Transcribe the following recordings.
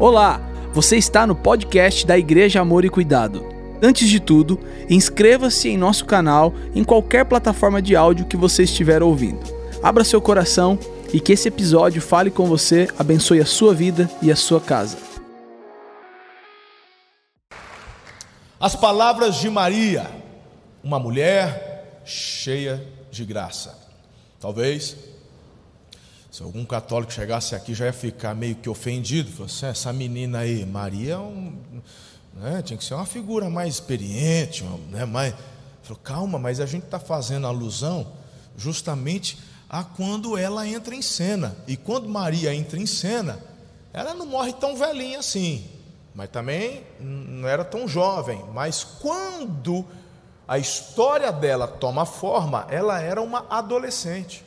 Olá, você está no podcast da Igreja Amor e Cuidado. Antes de tudo, inscreva-se em nosso canal em qualquer plataforma de áudio que você estiver ouvindo. Abra seu coração e que esse episódio fale com você, abençoe a sua vida e a sua casa. As palavras de Maria, uma mulher cheia de graça. Talvez, se algum católico chegasse aqui, já ia ficar meio que ofendido. Assim, essa menina aí, Maria, é um, né, tinha que ser uma figura mais experiente, né, mais... Falou, calma, mas a gente está fazendo alusão justamente a quando ela entra em cena. E quando Maria entra em cena, ela não morre tão velhinha assim, mas também não era tão jovem. Mas quando a história dela toma forma, ela era uma adolescente.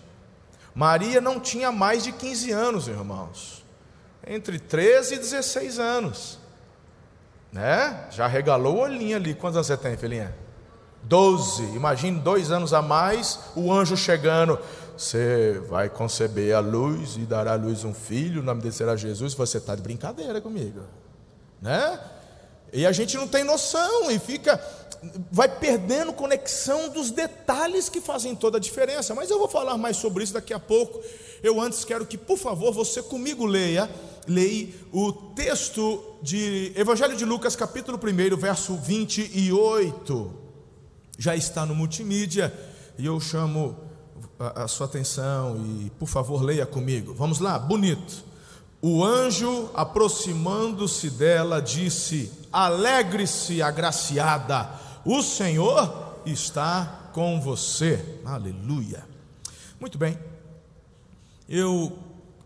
Maria não tinha mais de 15 anos, irmãos. Entre 13 e 16 anos. Né? Já regalou o olhinho ali. Quantos anos você tem, filhinha? 12. Imagine dois anos a mais, o anjo chegando. Você vai conceber a luz e dará à luz um filho, o nome dele será Jesus. Você está de brincadeira comigo. Né? E a gente não tem noção e fica vai perdendo conexão dos detalhes que fazem toda a diferença. Mas eu vou falar mais sobre isso daqui a pouco. Eu antes quero que, por favor, você comigo leia, leia o texto de Evangelho de Lucas, capítulo 1, verso 28. Já está no multimídia e eu chamo a, a sua atenção e, por favor, leia comigo. Vamos lá, bonito. O anjo, aproximando-se dela, disse: Alegre-se, agraciada o Senhor está com você. Aleluia. Muito bem. Eu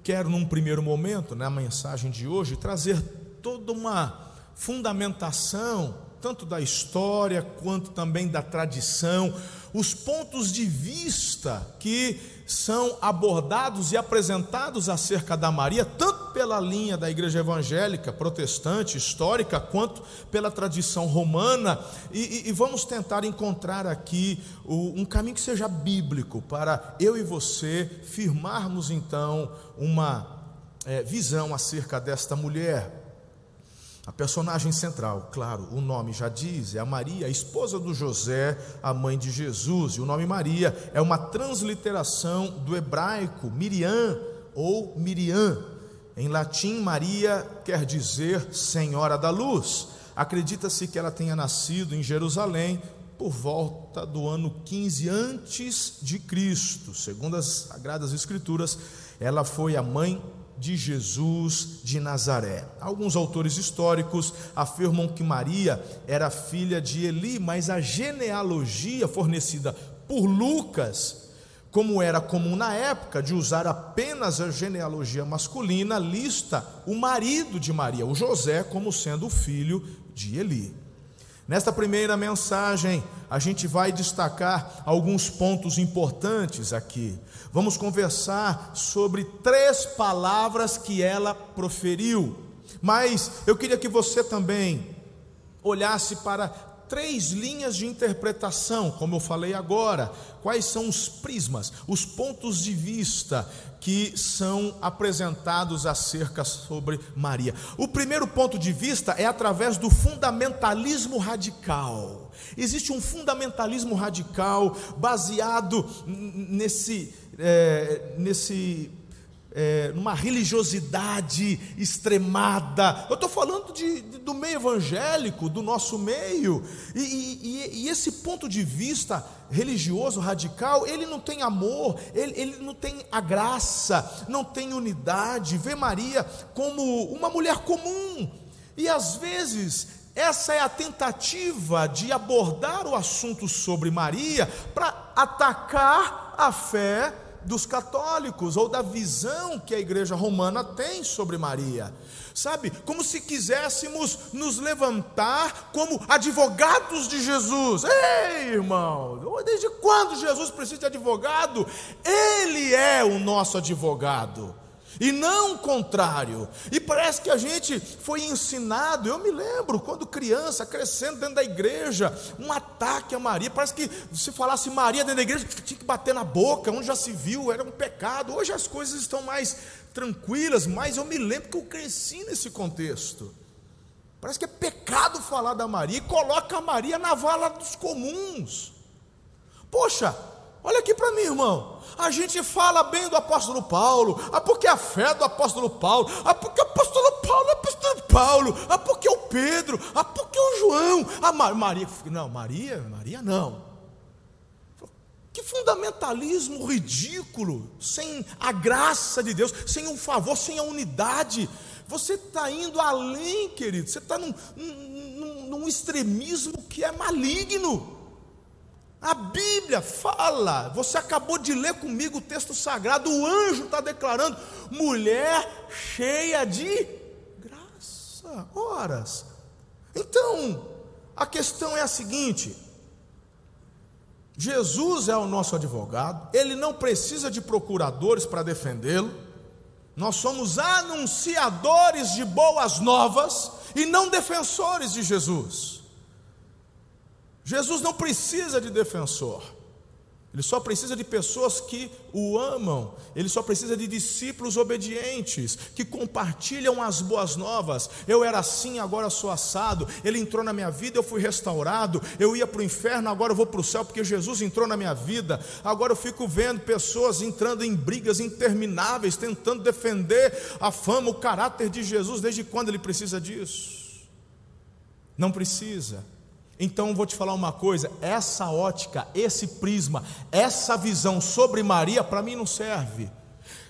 quero, num primeiro momento, na mensagem de hoje, trazer toda uma fundamentação, tanto da história quanto também da tradição, os pontos de vista que são abordados e apresentados acerca da Maria, tanto pela linha da igreja evangélica, protestante, histórica, quanto pela tradição romana, e, e, e vamos tentar encontrar aqui o, um caminho que seja bíblico para eu e você firmarmos então uma é, visão acerca desta mulher. A personagem central, claro, o nome já diz, é a Maria, a esposa do José, a mãe de Jesus. E o nome Maria é uma transliteração do hebraico Miriam ou Miriam. Em latim, Maria quer dizer Senhora da Luz. Acredita-se que ela tenha nascido em Jerusalém por volta do ano 15 antes de Cristo. Segundo as Sagradas Escrituras, ela foi a mãe de Jesus de Nazaré. Alguns autores históricos afirmam que Maria era filha de Eli, mas a genealogia fornecida por Lucas, como era comum na época de usar apenas a genealogia masculina, lista o marido de Maria, o José, como sendo o filho de Eli. Nesta primeira mensagem, a gente vai destacar alguns pontos importantes aqui. Vamos conversar sobre três palavras que ela proferiu. Mas eu queria que você também olhasse para três linhas de interpretação, como eu falei agora. Quais são os prismas, os pontos de vista que são apresentados acerca sobre Maria? O primeiro ponto de vista é através do fundamentalismo radical. Existe um fundamentalismo radical baseado nesse, é, nesse é, numa religiosidade extremada. Eu estou falando de, de, do meio evangélico, do nosso meio. E, e, e, esse ponto de vista religioso radical, ele não tem amor, ele, ele não tem a graça, não tem unidade. Vê Maria como uma mulher comum. E às vezes essa é a tentativa de abordar o assunto sobre Maria para atacar a fé dos católicos ou da visão que a igreja romana tem sobre Maria. Sabe, como se quiséssemos nos levantar como advogados de Jesus. Ei, irmão, desde quando Jesus precisa de advogado? Ele é o nosso advogado e não o contrário. E parece que a gente foi ensinado, eu me lembro, quando criança, crescendo dentro da igreja, um ataque a Maria. Parece que se falasse Maria dentro da igreja, tinha que bater na boca, onde já se viu, era um pecado. Hoje as coisas estão mais tranquilas, mas eu me lembro que eu cresci nesse contexto. Parece que é pecado falar da Maria e coloca a Maria na vala dos comuns. Poxa, olha aqui para mim, irmão. A gente fala bem do apóstolo Paulo, ah, porque a fé do apóstolo Paulo, ah, porque o apóstolo Paulo é apóstolo Paulo, ah, porque o Pedro, ah, porque o João, a Maria. Não, Maria, Maria não. Que fundamentalismo ridículo, sem a graça de Deus, sem o favor, sem a unidade. Você está indo além, querido, você está num, num, num extremismo que é maligno. A Bíblia fala, você acabou de ler comigo o texto sagrado, o anjo está declarando: mulher cheia de graça, horas. Então, a questão é a seguinte: Jesus é o nosso advogado, ele não precisa de procuradores para defendê-lo, nós somos anunciadores de boas novas e não defensores de Jesus. Jesus não precisa de defensor. Ele só precisa de pessoas que o amam, ele só precisa de discípulos obedientes, que compartilham as boas novas. Eu era assim, agora sou assado. Ele entrou na minha vida, eu fui restaurado. Eu ia para o inferno, agora eu vou para o céu, porque Jesus entrou na minha vida. Agora eu fico vendo pessoas entrando em brigas intermináveis, tentando defender a fama, o caráter de Jesus. Desde quando ele precisa disso? Não precisa. Então vou te falar uma coisa: essa ótica, esse prisma, essa visão sobre Maria, para mim não serve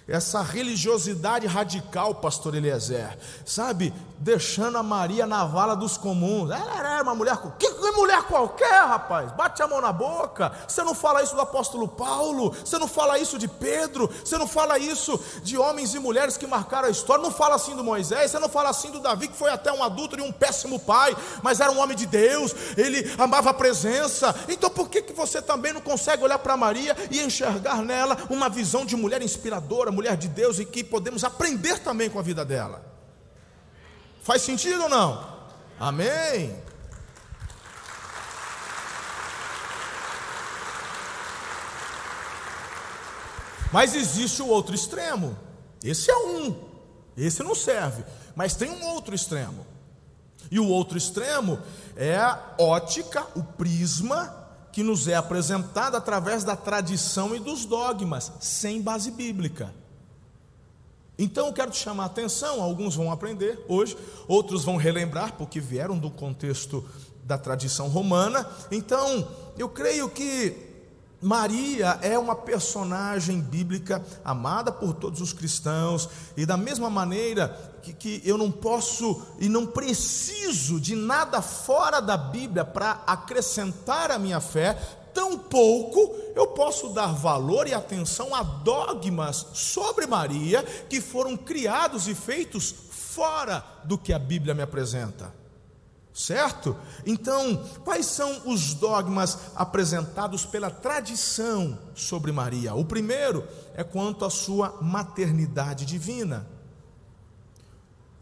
essa religiosidade radical, pastor Eliezer, sabe, deixando a Maria na vala dos comuns. Ela era uma mulher, que mulher qualquer, rapaz, bate a mão na boca. Você não fala isso do apóstolo Paulo, você não fala isso de Pedro, você não fala isso de homens e mulheres que marcaram a história, não fala assim do Moisés, você não fala assim do Davi, que foi até um adulto e um péssimo pai, mas era um homem de Deus, ele amava a presença. Então por que, que você também não consegue olhar para Maria e enxergar nela uma visão de mulher inspiradora? Mulher de Deus e que podemos aprender também com a vida dela. Faz sentido ou não? Amém. Mas existe o outro extremo. Esse é um. Esse não serve. Mas tem um outro extremo. E o outro extremo é a ótica, o prisma que nos é apresentado através da tradição e dos dogmas, sem base bíblica. Então eu quero te chamar a atenção, alguns vão aprender hoje, outros vão relembrar, porque vieram do contexto da tradição romana. Então, eu creio que Maria é uma personagem bíblica amada por todos os cristãos, e da mesma maneira que, que eu não posso e não preciso de nada fora da Bíblia para acrescentar a minha fé, tampouco eu posso dar valor e atenção a dogmas sobre Maria que foram criados e feitos fora do que a Bíblia me apresenta. Certo? Então, quais são os dogmas apresentados pela tradição sobre Maria? O primeiro é quanto à sua maternidade divina.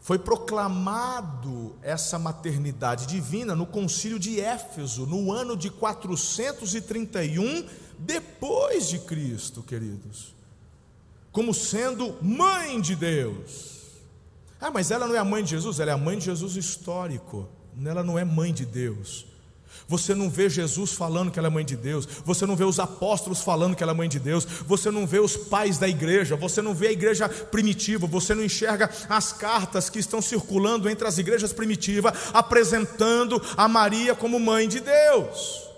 Foi proclamado essa maternidade divina no concílio de Éfeso, no ano de 431 depois de Cristo, queridos. Como sendo mãe de Deus. Ah, mas ela não é a mãe de Jesus, ela é a mãe de Jesus histórico. Ela não é mãe de Deus. Você não vê Jesus falando que ela é mãe de Deus, você não vê os apóstolos falando que ela é mãe de Deus, você não vê os pais da igreja, você não vê a igreja primitiva, você não enxerga as cartas que estão circulando entre as igrejas primitivas, apresentando a Maria como mãe de Deus,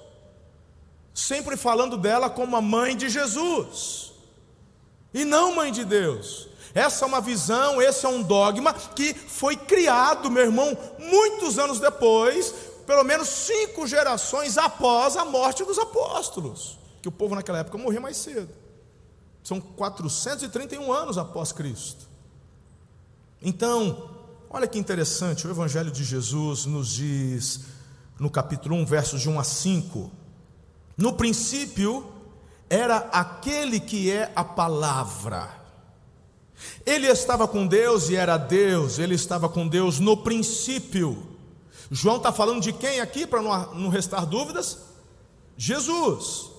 sempre falando dela como a mãe de Jesus, e não mãe de Deus. Essa é uma visão, esse é um dogma que foi criado, meu irmão, muitos anos depois, pelo menos cinco gerações após a morte dos apóstolos, que o povo naquela época morria mais cedo. São 431 anos após Cristo. Então, olha que interessante, o Evangelho de Jesus nos diz, no capítulo 1, versos de 1 a 5: No princípio era aquele que é a palavra. Ele estava com Deus e era Deus, ele estava com Deus no princípio. João está falando de quem aqui, para não, não restar dúvidas? Jesus.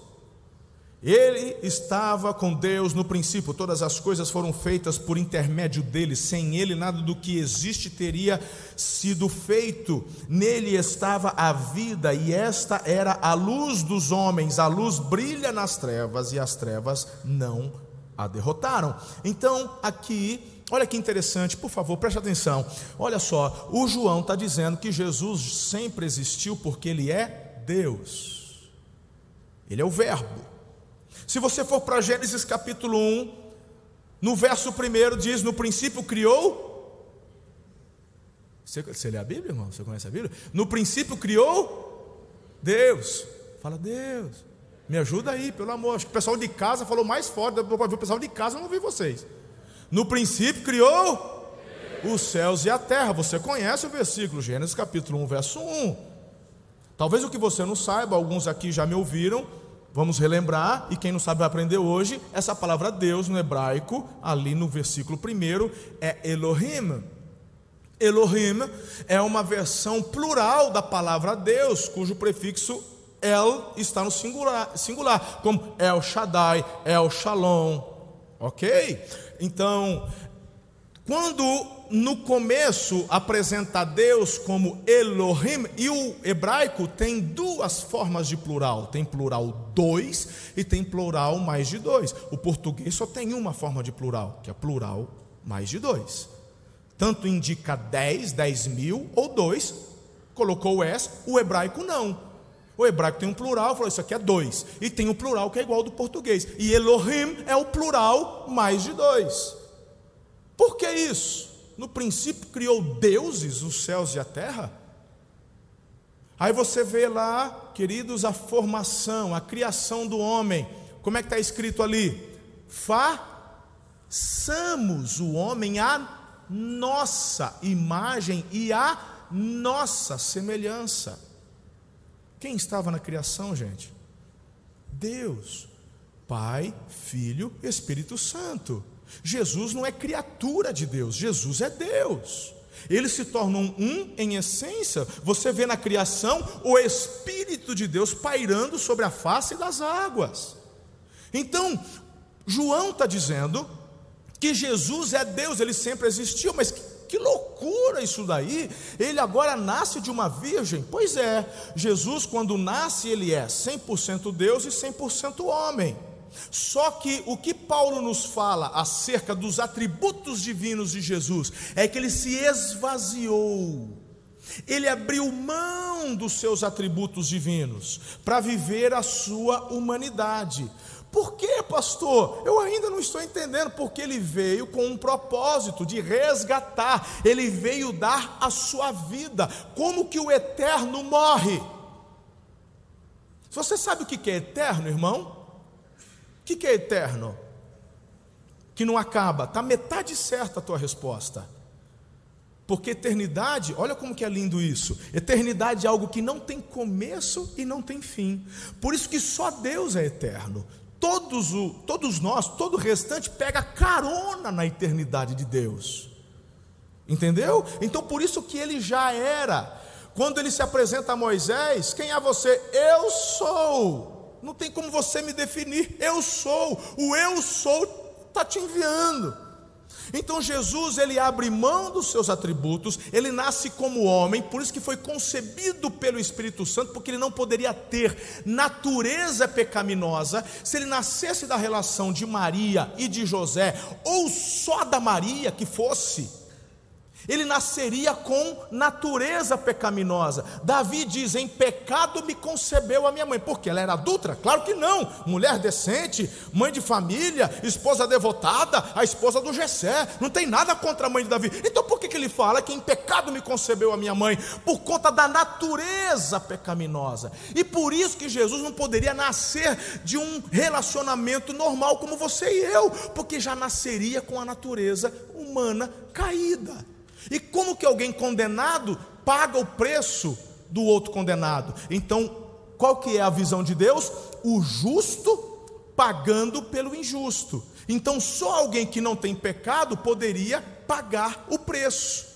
Ele estava com Deus no princípio, todas as coisas foram feitas por intermédio dele, sem ele nada do que existe teria sido feito. Nele estava a vida, e esta era a luz dos homens. A luz brilha nas trevas, e as trevas não a derrotaram. Então, aqui, olha que interessante, por favor, preste atenção. Olha só, o João está dizendo que Jesus sempre existiu porque ele é Deus, ele é o Verbo. Se você for para Gênesis capítulo 1, no verso 1 diz: No princípio criou. Você, você lê a Bíblia, irmão? Você conhece a Bíblia? No princípio criou Deus. Fala, Deus. Me ajuda aí, pelo amor. Acho que o pessoal de casa falou mais forte. O pessoal de casa não vi vocês. No princípio criou os céus e a terra. Você conhece o versículo, Gênesis capítulo 1, verso 1. Talvez o que você não saiba, alguns aqui já me ouviram, Vamos relembrar, e quem não sabe vai aprender hoje, essa palavra Deus no hebraico, ali no versículo 1, é Elohim. Elohim é uma versão plural da palavra Deus, cujo prefixo El está no singular, singular como El Shaddai, El Shalom. Ok? Então, quando no começo apresenta Deus como Elohim, e o hebraico tem duas formas de plural: tem plural dois e tem plural mais de dois. O português só tem uma forma de plural, que é plural mais de dois. Tanto indica dez, dez mil ou dois, colocou o S, o hebraico não. O hebraico tem um plural, falou isso aqui é dois, e tem um plural que é igual ao do português. E Elohim é o plural mais de dois. Por que isso? no princípio criou deuses, os céus e a terra. Aí você vê lá, queridos, a formação, a criação do homem. Como é que está escrito ali? Façamos o homem a nossa imagem e a nossa semelhança. Quem estava na criação, gente? Deus, Pai, Filho, Espírito Santo. Jesus não é criatura de Deus, Jesus é Deus. Eles se tornam um em essência. Você vê na criação o Espírito de Deus pairando sobre a face das águas. Então, João está dizendo que Jesus é Deus, ele sempre existiu, mas que, loucura isso daí! Ele agora nasce de uma virgem. Pois é, Jesus, quando nasce, ele é 100% Deus e 100% homem. Só que o que Paulo nos fala acerca dos atributos divinos de Jesus é que ele se esvaziou. Ele abriu mão dos seus atributos divinos para viver a sua humanidade. Por que, pastor? Eu ainda não estou entendendo, porque ele veio com um propósito de resgatar, ele veio dar a sua vida. Como que o eterno morre? Você sabe o que é eterno, irmão? que, que é eterno? Que não acaba. Está metade certa a tua resposta. Porque eternidade, olha como que é lindo isso. Eternidade é algo que não tem começo e não tem fim. Por isso que só Deus é eterno. Todos, o, todos nós, todo o restante pega carona na eternidade de Deus. Entendeu? Então por isso que ele já era. Quando ele se apresenta a Moisés, quem é você? Eu sou. Não tem como você me definir. Eu sou. O eu sou está te enviando. Então Jesus ele abre mão dos seus atributos, ele nasce como homem, por isso que foi concebido pelo Espírito Santo, porque ele não poderia ter natureza pecaminosa. Se ele nascesse da relação de Maria e de José, ou só da Maria que fosse ele nasceria com natureza pecaminosa. Davi diz: Em pecado me concebeu a minha mãe, porque ela era adulta? Claro que não, mulher decente, mãe de família, esposa devotada, a esposa do Jessé, não tem nada contra a mãe de Davi. Então por que, que ele fala que em pecado me concebeu a minha mãe? Por conta da natureza pecaminosa, e por isso que Jesus não poderia nascer de um relacionamento normal como você e eu, porque já nasceria com a natureza humana caída. E como que alguém condenado paga o preço do outro condenado? Então, qual que é a visão de Deus? O justo pagando pelo injusto. Então, só alguém que não tem pecado poderia pagar o preço.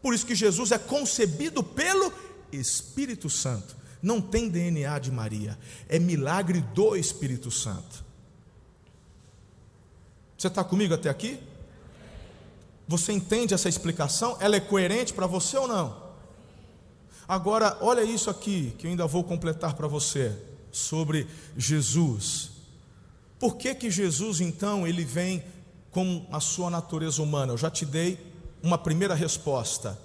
Por isso que Jesus é concebido pelo Espírito Santo. Não tem DNA de Maria, é milagre do Espírito Santo. Você está comigo até aqui? Você entende essa explicação? Ela é coerente para você ou não? Agora, olha isso aqui que eu ainda vou completar para você sobre Jesus. Por que que Jesus então ele vem com a sua natureza humana? Eu já te dei uma primeira resposta.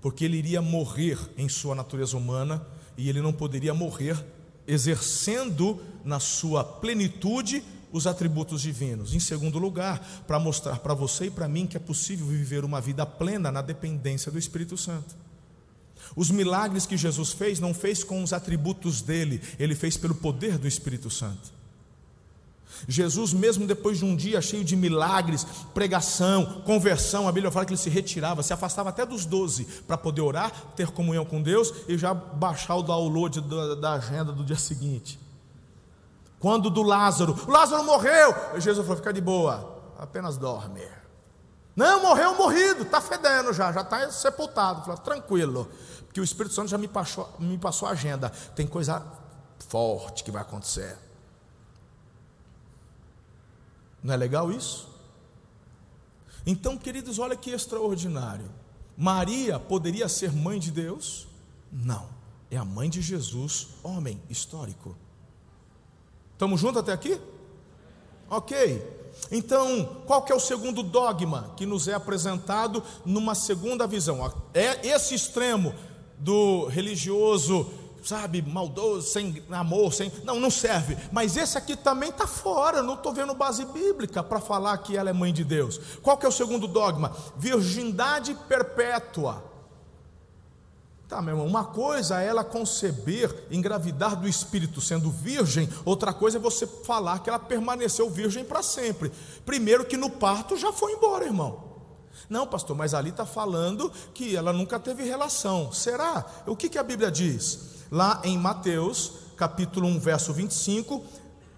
Porque ele iria morrer em sua natureza humana e ele não poderia morrer exercendo na sua plenitude os atributos divinos. Em segundo lugar, para mostrar para você e para mim que é possível viver uma vida plena na dependência do Espírito Santo. Os milagres que Jesus fez, não fez com os atributos dele, ele fez pelo poder do Espírito Santo. Jesus, mesmo depois de um dia cheio de milagres, pregação, conversão, a Bíblia fala que ele se retirava, se afastava até dos doze para poder orar, ter comunhão com Deus e já baixar o download da, da agenda do dia seguinte. Quando do Lázaro, Lázaro morreu, Jesus falou: fica de boa, apenas dorme. Não, morreu morrido, está fedendo já, já está sepultado. Falou, tranquilo, porque o Espírito Santo já me passou, me passou a agenda. Tem coisa forte que vai acontecer. Não é legal isso? Então, queridos, olha que extraordinário. Maria poderia ser mãe de Deus? Não, é a mãe de Jesus, homem histórico. Estamos juntos até aqui? Ok. Então, qual que é o segundo dogma que nos é apresentado numa segunda visão? É esse extremo do religioso sabe, maldoso, sem amor, sem. Não, não serve. Mas esse aqui também está fora. Não estou vendo base bíblica para falar que ela é mãe de Deus. Qual que é o segundo dogma? Virgindade perpétua. Tá, meu irmão, uma coisa é ela conceber, engravidar do Espírito sendo virgem, outra coisa é você falar que ela permaneceu virgem para sempre. Primeiro que no parto já foi embora, irmão. Não, pastor, mas ali está falando que ela nunca teve relação. Será? O que, que a Bíblia diz? lá em Mateus, capítulo 1, verso 25.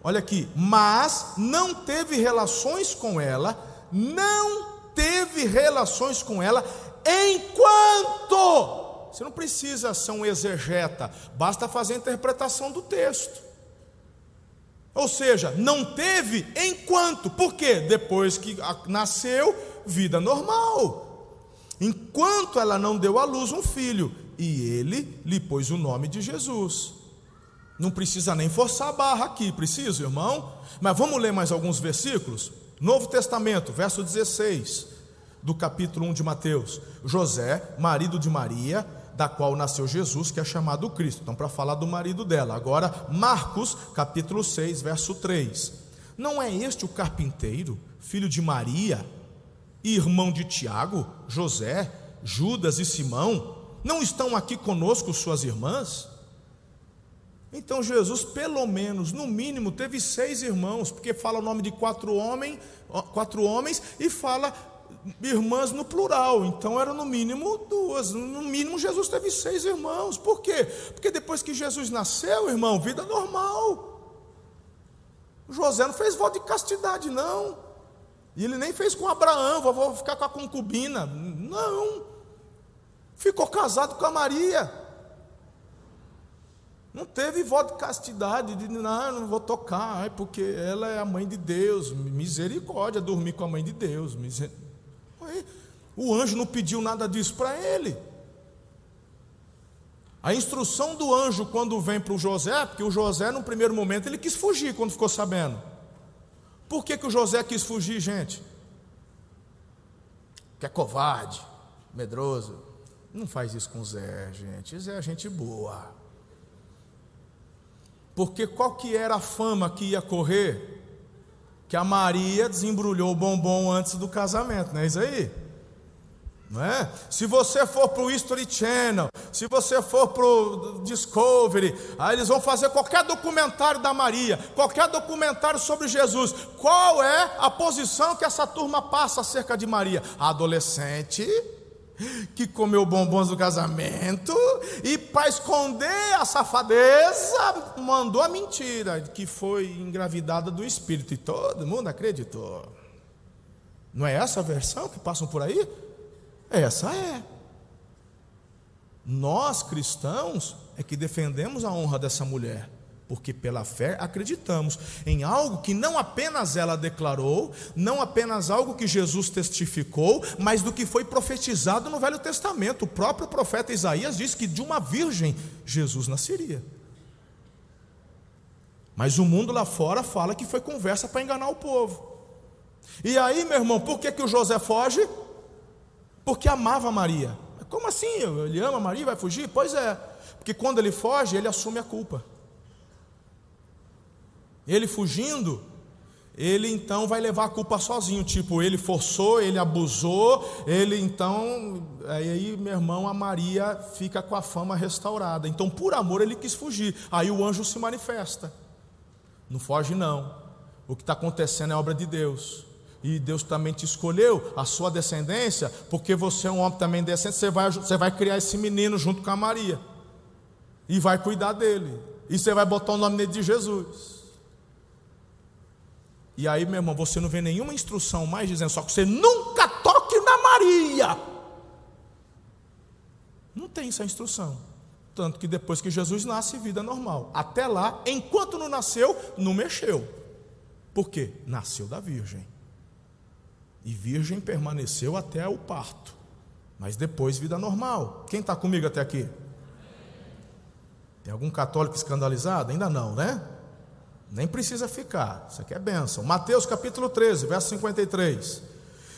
Olha aqui, mas não teve relações com ela, não teve relações com ela enquanto. Você não precisa ser um exegeta, basta fazer a interpretação do texto. Ou seja, não teve enquanto, por quê? Depois que nasceu, vida normal. Enquanto ela não deu à luz um filho, e ele lhe pôs o nome de Jesus. Não precisa nem forçar a barra aqui, precisa, irmão? Mas vamos ler mais alguns versículos? Novo Testamento, verso 16, do capítulo 1 de Mateus. José, marido de Maria, da qual nasceu Jesus, que é chamado Cristo. Então, para falar do marido dela. Agora, Marcos, capítulo 6, verso 3. Não é este o carpinteiro, filho de Maria, irmão de Tiago, José, Judas e Simão? Não estão aqui conosco suas irmãs? Então Jesus, pelo menos, no mínimo, teve seis irmãos, porque fala o nome de quatro, homem, quatro homens e fala irmãs no plural. Então era no mínimo duas. No mínimo Jesus teve seis irmãos. Por quê? Porque depois que Jesus nasceu, irmão, vida normal. José não fez voto de castidade, não. E ele nem fez com Abraão, vou ficar com a concubina. Não ficou casado com a Maria. Não teve voto de castidade, de não, não vou tocar, porque ela é a mãe de Deus, misericórdia, dormir com a mãe de Deus. Miser... O anjo não pediu nada disso para ele. A instrução do anjo quando vem para o José, porque o José, no primeiro momento, ele quis fugir quando ficou sabendo. Por que, que o José quis fugir, gente? Que é covarde, medroso. Não faz isso com Zé, gente. Zé é gente boa. Porque qual que era a fama que ia correr? Que a Maria desembrulhou o bombom antes do casamento, não é isso aí? Não é? Se você for para o History Channel, se você for para o Discovery, aí eles vão fazer qualquer documentário da Maria, qualquer documentário sobre Jesus. Qual é a posição que essa turma passa acerca de Maria? Adolescente que comeu bombons do casamento e para esconder a safadeza mandou a mentira que foi engravidada do espírito e todo mundo acreditou. Não é essa a versão que passam por aí? Essa é. Nós cristãos é que defendemos a honra dessa mulher porque pela fé acreditamos em algo que não apenas ela declarou, não apenas algo que Jesus testificou, mas do que foi profetizado no Velho Testamento. O próprio profeta Isaías diz que de uma virgem Jesus nasceria. Mas o mundo lá fora fala que foi conversa para enganar o povo. E aí, meu irmão, por que, que o José foge? Porque amava Maria. Como assim? Ele ama Maria e vai fugir? Pois é, porque quando ele foge, ele assume a culpa. Ele fugindo, ele então vai levar a culpa sozinho, tipo, ele forçou, ele abusou, ele então, aí meu irmão, a Maria fica com a fama restaurada. Então, por amor, ele quis fugir. Aí o anjo se manifesta. Não foge, não. O que está acontecendo é obra de Deus. E Deus também te escolheu, a sua descendência, porque você é um homem também decente, você vai, você vai criar esse menino junto com a Maria. E vai cuidar dele. E você vai botar o nome dele de Jesus. E aí, meu irmão, você não vê nenhuma instrução mais dizendo só que você nunca toque na Maria. Não tem essa instrução. Tanto que depois que Jesus nasce, vida normal. Até lá, enquanto não nasceu, não mexeu. Por quê? Nasceu da virgem. E virgem permaneceu até o parto. Mas depois, vida normal. Quem está comigo até aqui? Tem algum católico escandalizado? Ainda não, né? Nem precisa ficar, isso aqui é bênção. Mateus capítulo 13, verso 53.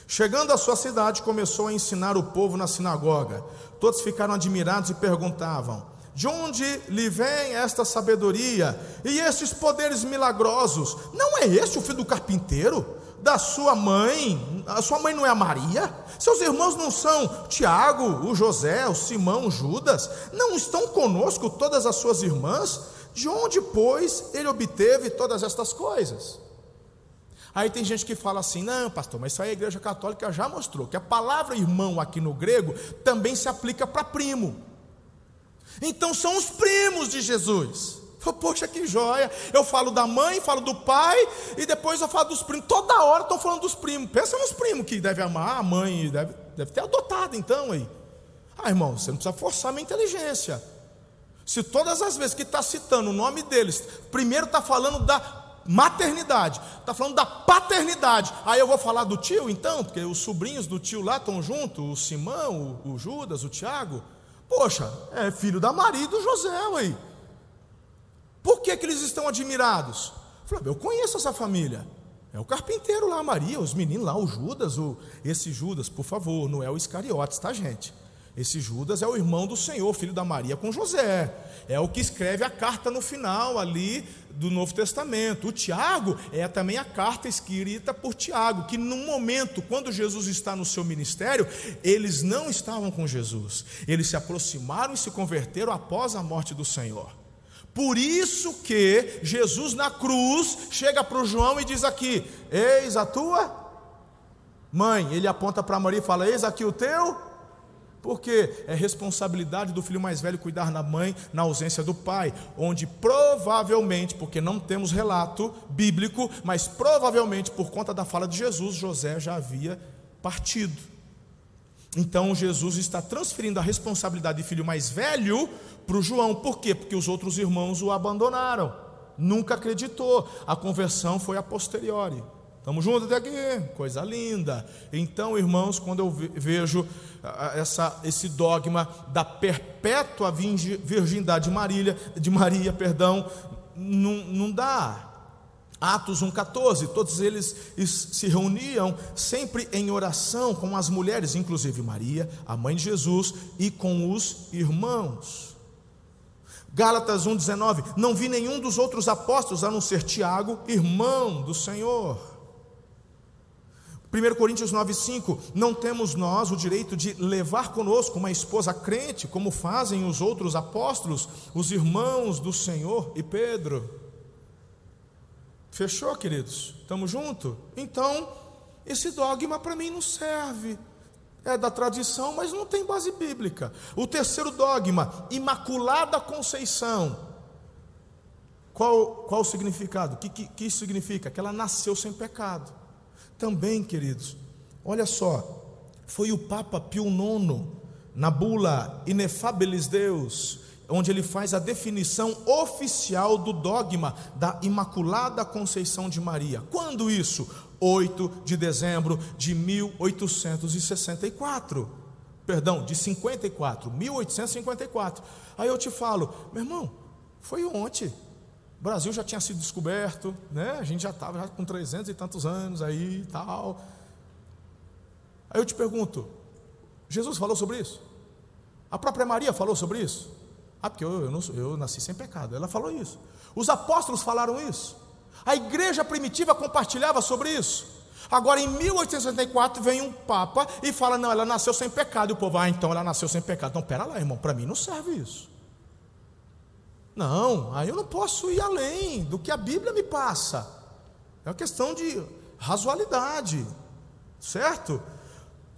Chegando à sua cidade, começou a ensinar o povo na sinagoga. Todos ficaram admirados e perguntavam: De onde lhe vem esta sabedoria e estes poderes milagrosos? Não é este o filho do carpinteiro? Da sua mãe? A sua mãe não é a Maria? Seus irmãos não são Tiago, o José, o Simão, o Judas? Não estão conosco todas as suas irmãs? De onde, pois, ele obteve todas estas coisas? Aí tem gente que fala assim: não, pastor, mas isso aí a igreja católica já mostrou que a palavra irmão aqui no grego também se aplica para primo. Então são os primos de Jesus. Poxa, que joia! Eu falo da mãe, falo do pai e depois eu falo dos primos. Toda hora estão falando dos primos. Pensa nos primos que deve amar a mãe, deve, deve ter adotado então aí. Ah, irmão, você não precisa forçar a minha inteligência. Se todas as vezes que está citando o nome deles, primeiro está falando da maternidade, está falando da paternidade. Aí eu vou falar do tio, então, porque os sobrinhos do tio lá estão juntos, o Simão, o, Judas, o Tiago. Poxa, é filho da Maria e do José, aí. Por que, que eles estão admirados? Falei, eu conheço essa família. É o carpinteiro lá, a Maria, os meninos lá, o Judas, o, esse Judas, por favor, não é o Iscariotes, tá, gente? Esse Judas é o irmão do Senhor, filho da Maria com José. É o que escreve a carta no final ali do Novo Testamento. O Tiago é também a carta escrita por Tiago, que no momento, quando Jesus está no seu ministério, eles não estavam com Jesus. Eles se aproximaram e se converteram após a morte do Senhor. Por isso que Jesus na cruz chega para o João e diz aqui: Eis a tua mãe. Ele aponta para Maria e fala: Eis aqui o teu porque é responsabilidade do filho mais velho cuidar da mãe na ausência do pai, onde provavelmente, porque não temos relato bíblico, mas provavelmente por conta da fala de Jesus, José já havia partido. Então Jesus está transferindo a responsabilidade de filho mais velho para o João, por quê? Porque os outros irmãos o abandonaram, nunca acreditou, a conversão foi a posteriori. Estamos juntos até aqui? Coisa linda. Então, irmãos, quando eu vejo essa, esse dogma da perpétua virgindade de Maria, de Maria perdão, não, não dá. Atos 1,14, todos eles se reuniam sempre em oração com as mulheres, inclusive Maria, a mãe de Jesus, e com os irmãos. Gálatas 1,19, não vi nenhum dos outros apóstolos a não ser Tiago, irmão do Senhor. 1 Coríntios 9,5: Não temos nós o direito de levar conosco uma esposa crente, como fazem os outros apóstolos, os irmãos do Senhor e Pedro. Fechou, queridos? Estamos juntos? Então, esse dogma para mim não serve. É da tradição, mas não tem base bíblica. O terceiro dogma, Imaculada Conceição. Qual, qual o significado? O que, que, que isso significa? Que ela nasceu sem pecado. Também, queridos, olha só, foi o Papa Pio IX na bula Inefabilis Deus, onde ele faz a definição oficial do dogma da Imaculada Conceição de Maria. Quando isso? 8 de dezembro de 1864. Perdão, de 54, 1854. Aí eu te falo, meu irmão, foi ontem. O Brasil já tinha sido descoberto, né? A gente já estava com 300 e tantos anos aí e tal. Aí eu te pergunto, Jesus falou sobre isso? A própria Maria falou sobre isso? Ah, porque eu, eu, não, eu nasci sem pecado. Ela falou isso. Os apóstolos falaram isso. A igreja primitiva compartilhava sobre isso. Agora, em 1864, vem um Papa e fala: não, ela nasceu sem pecado. E o povo, ah, então ela nasceu sem pecado. Então, pera lá, irmão, para mim não serve isso. Não, aí eu não posso ir além do que a Bíblia me passa. É uma questão de razoabilidade, certo?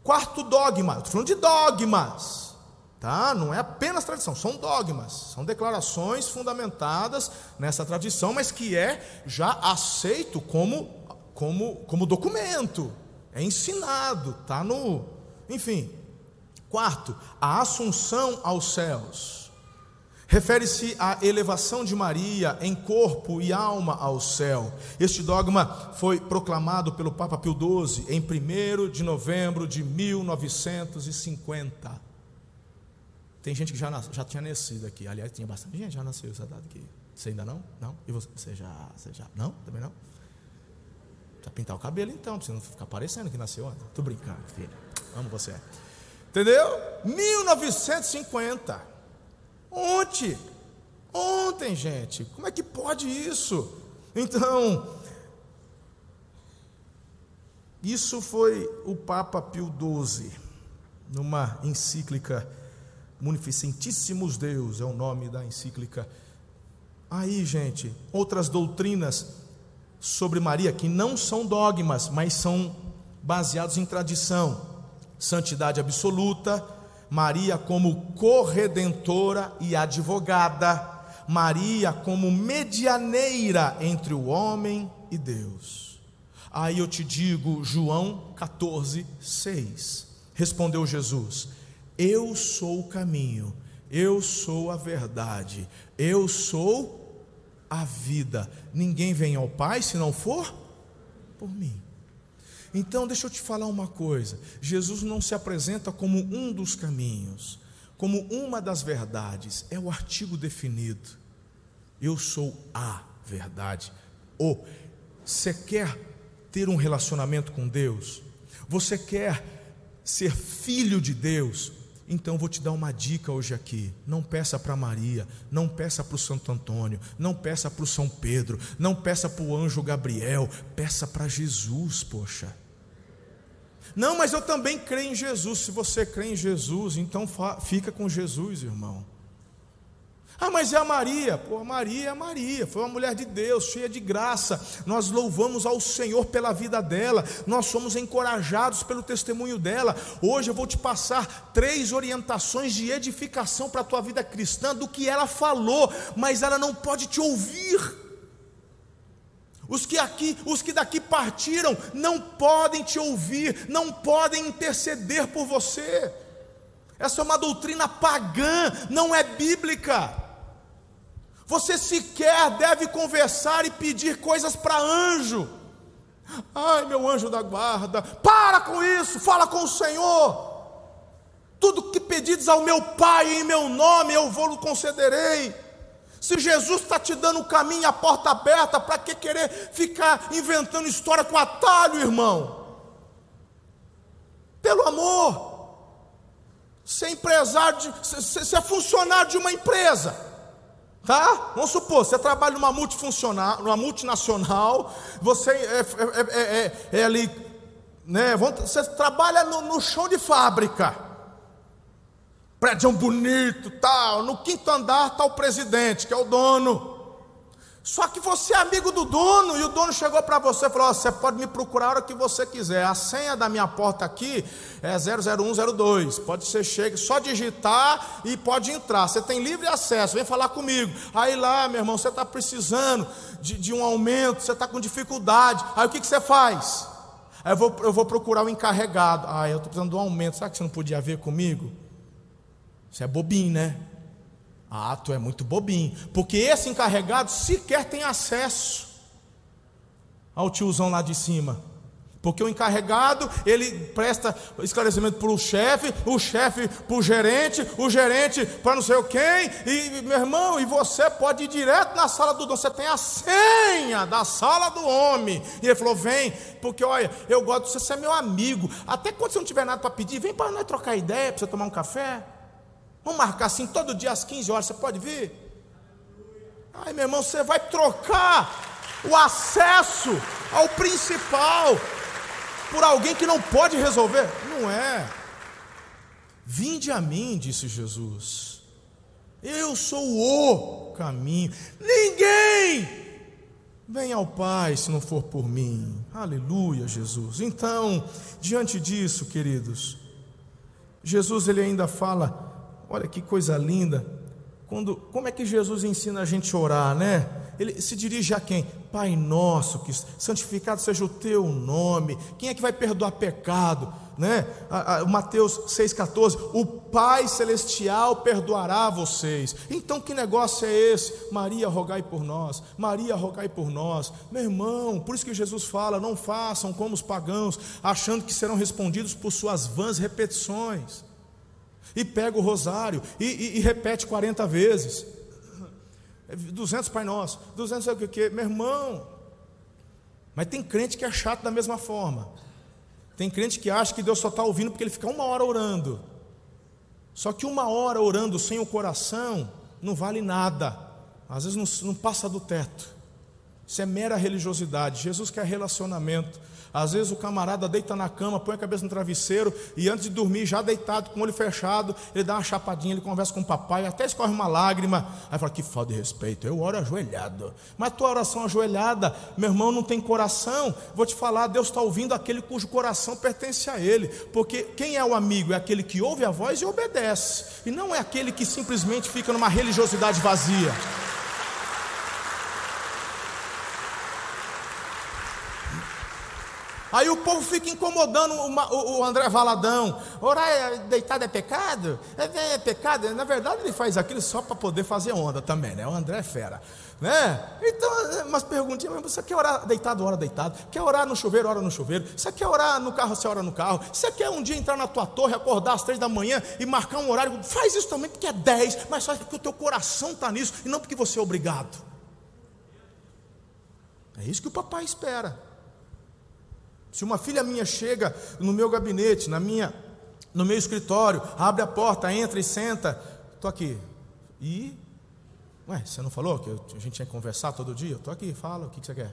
Quarto dogma, estou falando de dogmas, tá? Não é apenas tradição, são dogmas, são declarações fundamentadas nessa tradição, mas que é já aceito como, como, como documento, é ensinado, tá no, enfim. Quarto, a assunção aos céus. Refere-se à elevação de Maria em corpo e alma ao céu. Este dogma foi proclamado pelo Papa Pio XII em 1 de novembro de 1950. Tem gente que já, já tinha nascido aqui. Aliás, tinha bastante gente já nasceu essa data aqui. Você ainda não? Não? E você, você já? Você já? Não? Também não? Precisa pintar o cabelo então, para você não ficar parecendo que nasceu ontem. Tô brincando, filho. Amo você. Entendeu? 1950. Ontem, ontem, gente, como é que pode isso? Então, isso foi o Papa Pio XII, numa encíclica Munificentíssimos Deus, é o nome da encíclica. Aí, gente, outras doutrinas sobre Maria que não são dogmas, mas são baseados em tradição. Santidade absoluta, Maria como corredentora e advogada, Maria como medianeira entre o homem e Deus. Aí eu te digo, João 14, 6. Respondeu Jesus: Eu sou o caminho, eu sou a verdade, eu sou a vida. Ninguém vem ao Pai se não for por mim. Então, deixa eu te falar uma coisa: Jesus não se apresenta como um dos caminhos, como uma das verdades, é o artigo definido. Eu sou a verdade. Ou você quer ter um relacionamento com Deus? Você quer ser filho de Deus? Então vou te dar uma dica hoje aqui. Não peça para Maria, não peça para o Santo Antônio, não peça para o São Pedro, não peça para o anjo Gabriel, peça para Jesus, poxa. Não, mas eu também creio em Jesus. Se você crê em Jesus, então fica com Jesus, irmão. Ah, mas é a Maria. Pô, a Maria é a Maria. Foi uma mulher de Deus, cheia de graça. Nós louvamos ao Senhor pela vida dela. Nós somos encorajados pelo testemunho dela. Hoje eu vou te passar três orientações de edificação para a tua vida cristã do que ela falou, mas ela não pode te ouvir. Os que aqui, os que daqui partiram, não podem te ouvir, não podem interceder por você. Essa é uma doutrina pagã, não é bíblica. Você sequer deve conversar e pedir coisas para anjo. Ai, meu anjo da guarda, para com isso, fala com o Senhor. Tudo que pedides ao meu Pai em meu nome, eu vou-lo concederei. Se Jesus está te dando o caminho, a porta aberta, para que querer ficar inventando história com atalho, irmão? Pelo amor, ser empresário, ser, funcionário de uma empresa, tá? Vamos supor, você trabalha numa multifuncional, numa multinacional, você é, é, é, é ali, né? Você trabalha no, no chão de fábrica prédio bonito, tal. No quinto andar está o presidente, que é o dono. Só que você é amigo do dono, e o dono chegou para você e falou: oh, Você pode me procurar a hora que você quiser. A senha da minha porta aqui é 00102. Pode ser chega, só digitar e pode entrar. Você tem livre acesso, vem falar comigo. Aí lá, meu irmão, você está precisando de, de, um aumento, você está com dificuldade. Aí o que, que você faz? Aí eu vou, eu vou procurar o encarregado. Ah, eu estou precisando de um aumento. Será que você não podia ver comigo? Você é bobinho, né? Ah, tu é muito bobinho. Porque esse encarregado sequer tem acesso ao tiozão lá de cima. Porque o encarregado, ele presta esclarecimento para o chefe, o chefe para o gerente, o gerente para não sei o quem, e meu irmão, e você pode ir direto na sala do dono, você tem a senha da sala do homem. E ele falou: vem, porque olha, eu gosto de você, você é meu amigo. Até quando você não tiver nada para pedir, vem para nós trocar ideia, para você tomar um café. Vamos marcar assim todo dia às 15 horas, você pode vir? Ai, meu irmão, você vai trocar o acesso ao principal por alguém que não pode resolver? Não é. Vinde a mim, disse Jesus. Eu sou o caminho. Ninguém vem ao Pai se não for por mim. Aleluia, Jesus. Então, diante disso, queridos, Jesus ele ainda fala, olha que coisa linda. Quando, como é que Jesus ensina a gente a orar, né? ele se dirige a quem? Pai nosso, que santificado seja o teu nome. Quem é que vai perdoar pecado? Né? O Mateus 6,14, o Pai Celestial perdoará vocês. Então que negócio é esse? Maria, rogai por nós, Maria, rogai por nós. Meu irmão, por isso que Jesus fala: não façam como os pagãos, achando que serão respondidos por suas vãs repetições. E pega o rosário e, e, e repete 40 vezes. 200 Pai Nosso, 200 sei o que, meu irmão. Mas tem crente que é chato da mesma forma. Tem crente que acha que Deus só está ouvindo porque ele fica uma hora orando. Só que uma hora orando sem o coração não vale nada. Às vezes não, não passa do teto. Isso é mera religiosidade. Jesus quer relacionamento. Às vezes o camarada deita na cama, põe a cabeça no travesseiro e antes de dormir, já deitado, com o olho fechado, ele dá uma chapadinha, ele conversa com o papai, até escorre uma lágrima. Aí fala: Que falta de respeito, eu oro ajoelhado. Mas tua oração ajoelhada, meu irmão, não tem coração. Vou te falar: Deus está ouvindo aquele cujo coração pertence a Ele. Porque quem é o amigo? É aquele que ouve a voz e obedece, e não é aquele que simplesmente fica numa religiosidade vazia. Aí o povo fica incomodando o, o André Valadão. Orar é, deitado é pecado? É, é, é, pecado? Na verdade, ele faz aquilo só para poder fazer onda também, né? O André é fera. Né? Então, umas perguntinhas, você quer orar deitado, ora deitado. Quer orar no chuveiro, ora no chuveiro. Você quer orar no carro, você ora no carro. Você quer um dia entrar na tua torre, acordar às três da manhã e marcar um horário? Faz isso também porque é dez, mas faz porque o teu coração está nisso e não porque você é obrigado. É isso que o papai espera. Se uma filha minha chega no meu gabinete, na minha, no meu escritório, abre a porta, entra e senta, estou aqui. E, ué, você não falou que a gente tinha que conversar todo dia? Estou aqui, fala, o que, que você quer?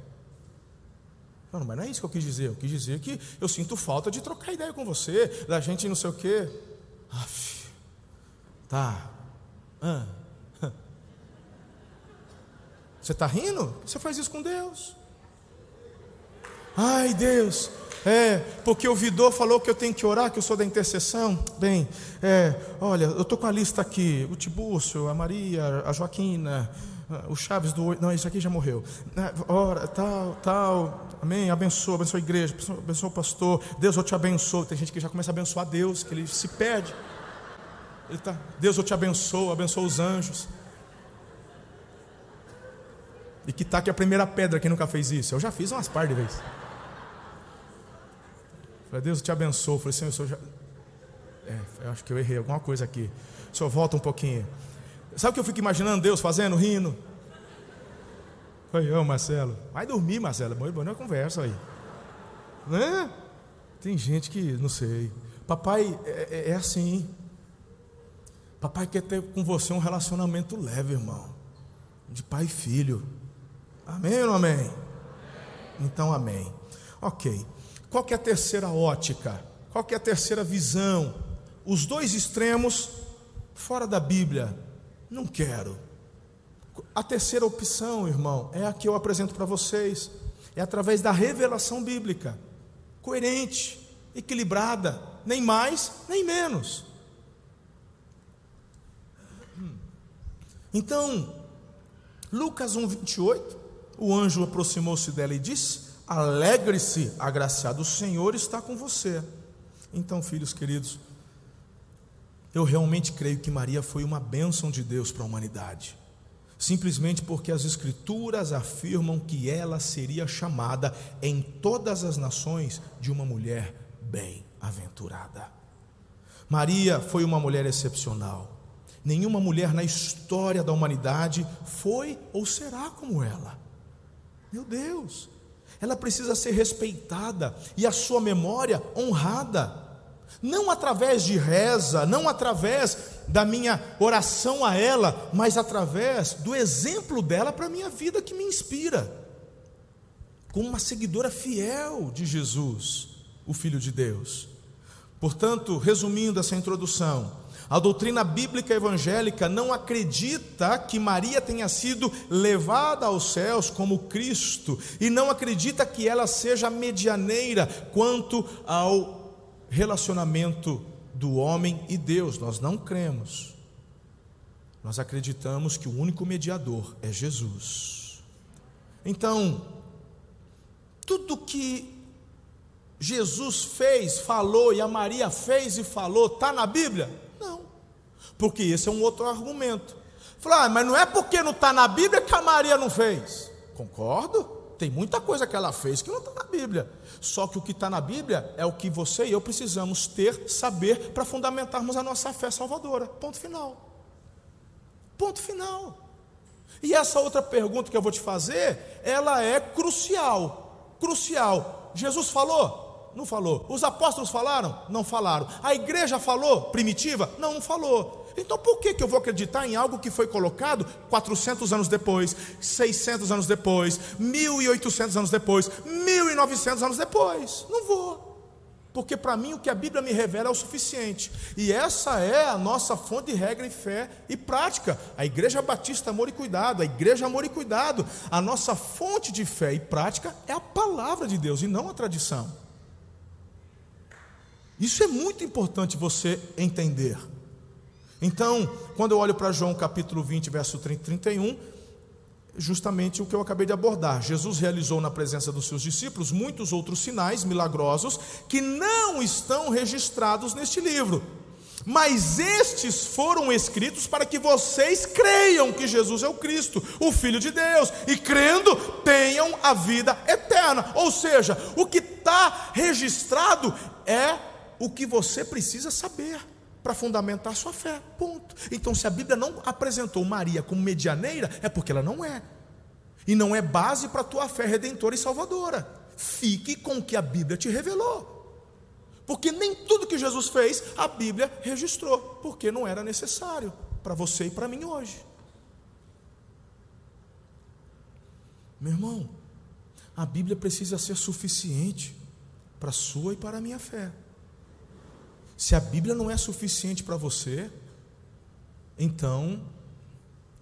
Não, mas não é isso que eu quis dizer. Eu quis dizer que eu sinto falta de trocar ideia com você, da gente não sei o quê. Aff, tá. Ah. Você está rindo? Você faz isso com Deus. Ai, Deus, é, porque o Vidor falou que eu tenho que orar, que eu sou da intercessão. Bem, é, olha, eu estou com a lista aqui: o Tibúrcio, a Maria, a Joaquina, o Chaves do. Não, isso aqui já morreu. É, ora, tal, tal. Amém. Abençoa, abençoa a igreja, abençoa o pastor. Deus, eu te abençoo. Tem gente que já começa a abençoar Deus, que ele se perde. Ele tá, Deus, eu te abençoo, abençoa os anjos. E que taque a primeira pedra, quem nunca fez isso? Eu já fiz umas par de vezes. Falei, Deus te abençoe. Falei, Senhor, Senhor já... É, eu acho que eu errei alguma coisa aqui. Senhor volta um pouquinho. Sabe o que eu fico imaginando Deus fazendo, rindo? Foi eu, Marcelo. Vai dormir, Marcelo. Boa, boa conversa aí. Né? Tem gente que, não sei. Papai é, é, é assim. Papai quer ter com você um relacionamento leve, irmão. De pai e filho. Amém ou não amém? Então, amém. Ok. Qual que é a terceira ótica? Qual que é a terceira visão? Os dois extremos fora da Bíblia. Não quero. A terceira opção, irmão, é a que eu apresento para vocês. É através da revelação bíblica. Coerente, equilibrada, nem mais, nem menos. Então, Lucas 1, 28, o anjo aproximou-se dela e disse: Alegre-se, agraciado, o Senhor está com você. Então, filhos queridos, Eu realmente creio que Maria foi uma bênção de Deus para a humanidade, simplesmente porque as Escrituras afirmam que ela seria chamada em todas as nações de uma mulher bem-aventurada. Maria foi uma mulher excepcional. Nenhuma mulher na história da humanidade foi ou será como ela. Meu Deus, ela precisa ser respeitada e a sua memória honrada. Não através de reza, não através da minha oração a ela, mas através do exemplo dela para a minha vida que me inspira. Como uma seguidora fiel de Jesus, o Filho de Deus. Portanto, resumindo essa introdução, a doutrina bíblica evangélica não acredita que Maria tenha sido levada aos céus como Cristo, e não acredita que ela seja medianeira quanto ao relacionamento do homem e Deus. Nós não cremos. Nós acreditamos que o único mediador é Jesus. Então, tudo que Jesus fez, falou e a Maria fez e falou, está na Bíblia? Porque esse é um outro argumento. Falar, ah, mas não é porque não está na Bíblia que a Maria não fez. Concordo? Tem muita coisa que ela fez que não está na Bíblia. Só que o que está na Bíblia é o que você e eu precisamos ter, saber, para fundamentarmos a nossa fé salvadora. Ponto final. Ponto final. E essa outra pergunta que eu vou te fazer, ela é crucial. Crucial. Jesus falou? Não falou. Os apóstolos falaram? Não falaram. A igreja falou? Primitiva? Não, não falou. Então por que, que eu vou acreditar em algo que foi colocado 400 anos depois, 600 anos depois, 1800 anos depois, 1900 anos depois? Não vou. Porque para mim o que a Bíblia me revela é o suficiente. E essa é a nossa fonte de regra e fé e prática. A Igreja Batista Amor e Cuidado, a Igreja Amor e Cuidado. A nossa fonte de fé e prática é a palavra de Deus e não a tradição. Isso é muito importante você entender. Então, quando eu olho para João capítulo 20, verso 30 31, justamente o que eu acabei de abordar. Jesus realizou na presença dos seus discípulos muitos outros sinais milagrosos que não estão registrados neste livro. Mas estes foram escritos para que vocês creiam que Jesus é o Cristo, o Filho de Deus, e crendo tenham a vida eterna. Ou seja, o que está registrado é o que você precisa saber para fundamentar sua fé. Ponto. Então, se a Bíblia não apresentou Maria como medianeira, é porque ela não é. E não é base para a tua fé redentora e salvadora. Fique com o que a Bíblia te revelou. Porque nem tudo que Jesus fez a Bíblia registrou, porque não era necessário para você e para mim hoje. Meu irmão, a Bíblia precisa ser suficiente para a sua e para a minha fé. Se a Bíblia não é suficiente para você, então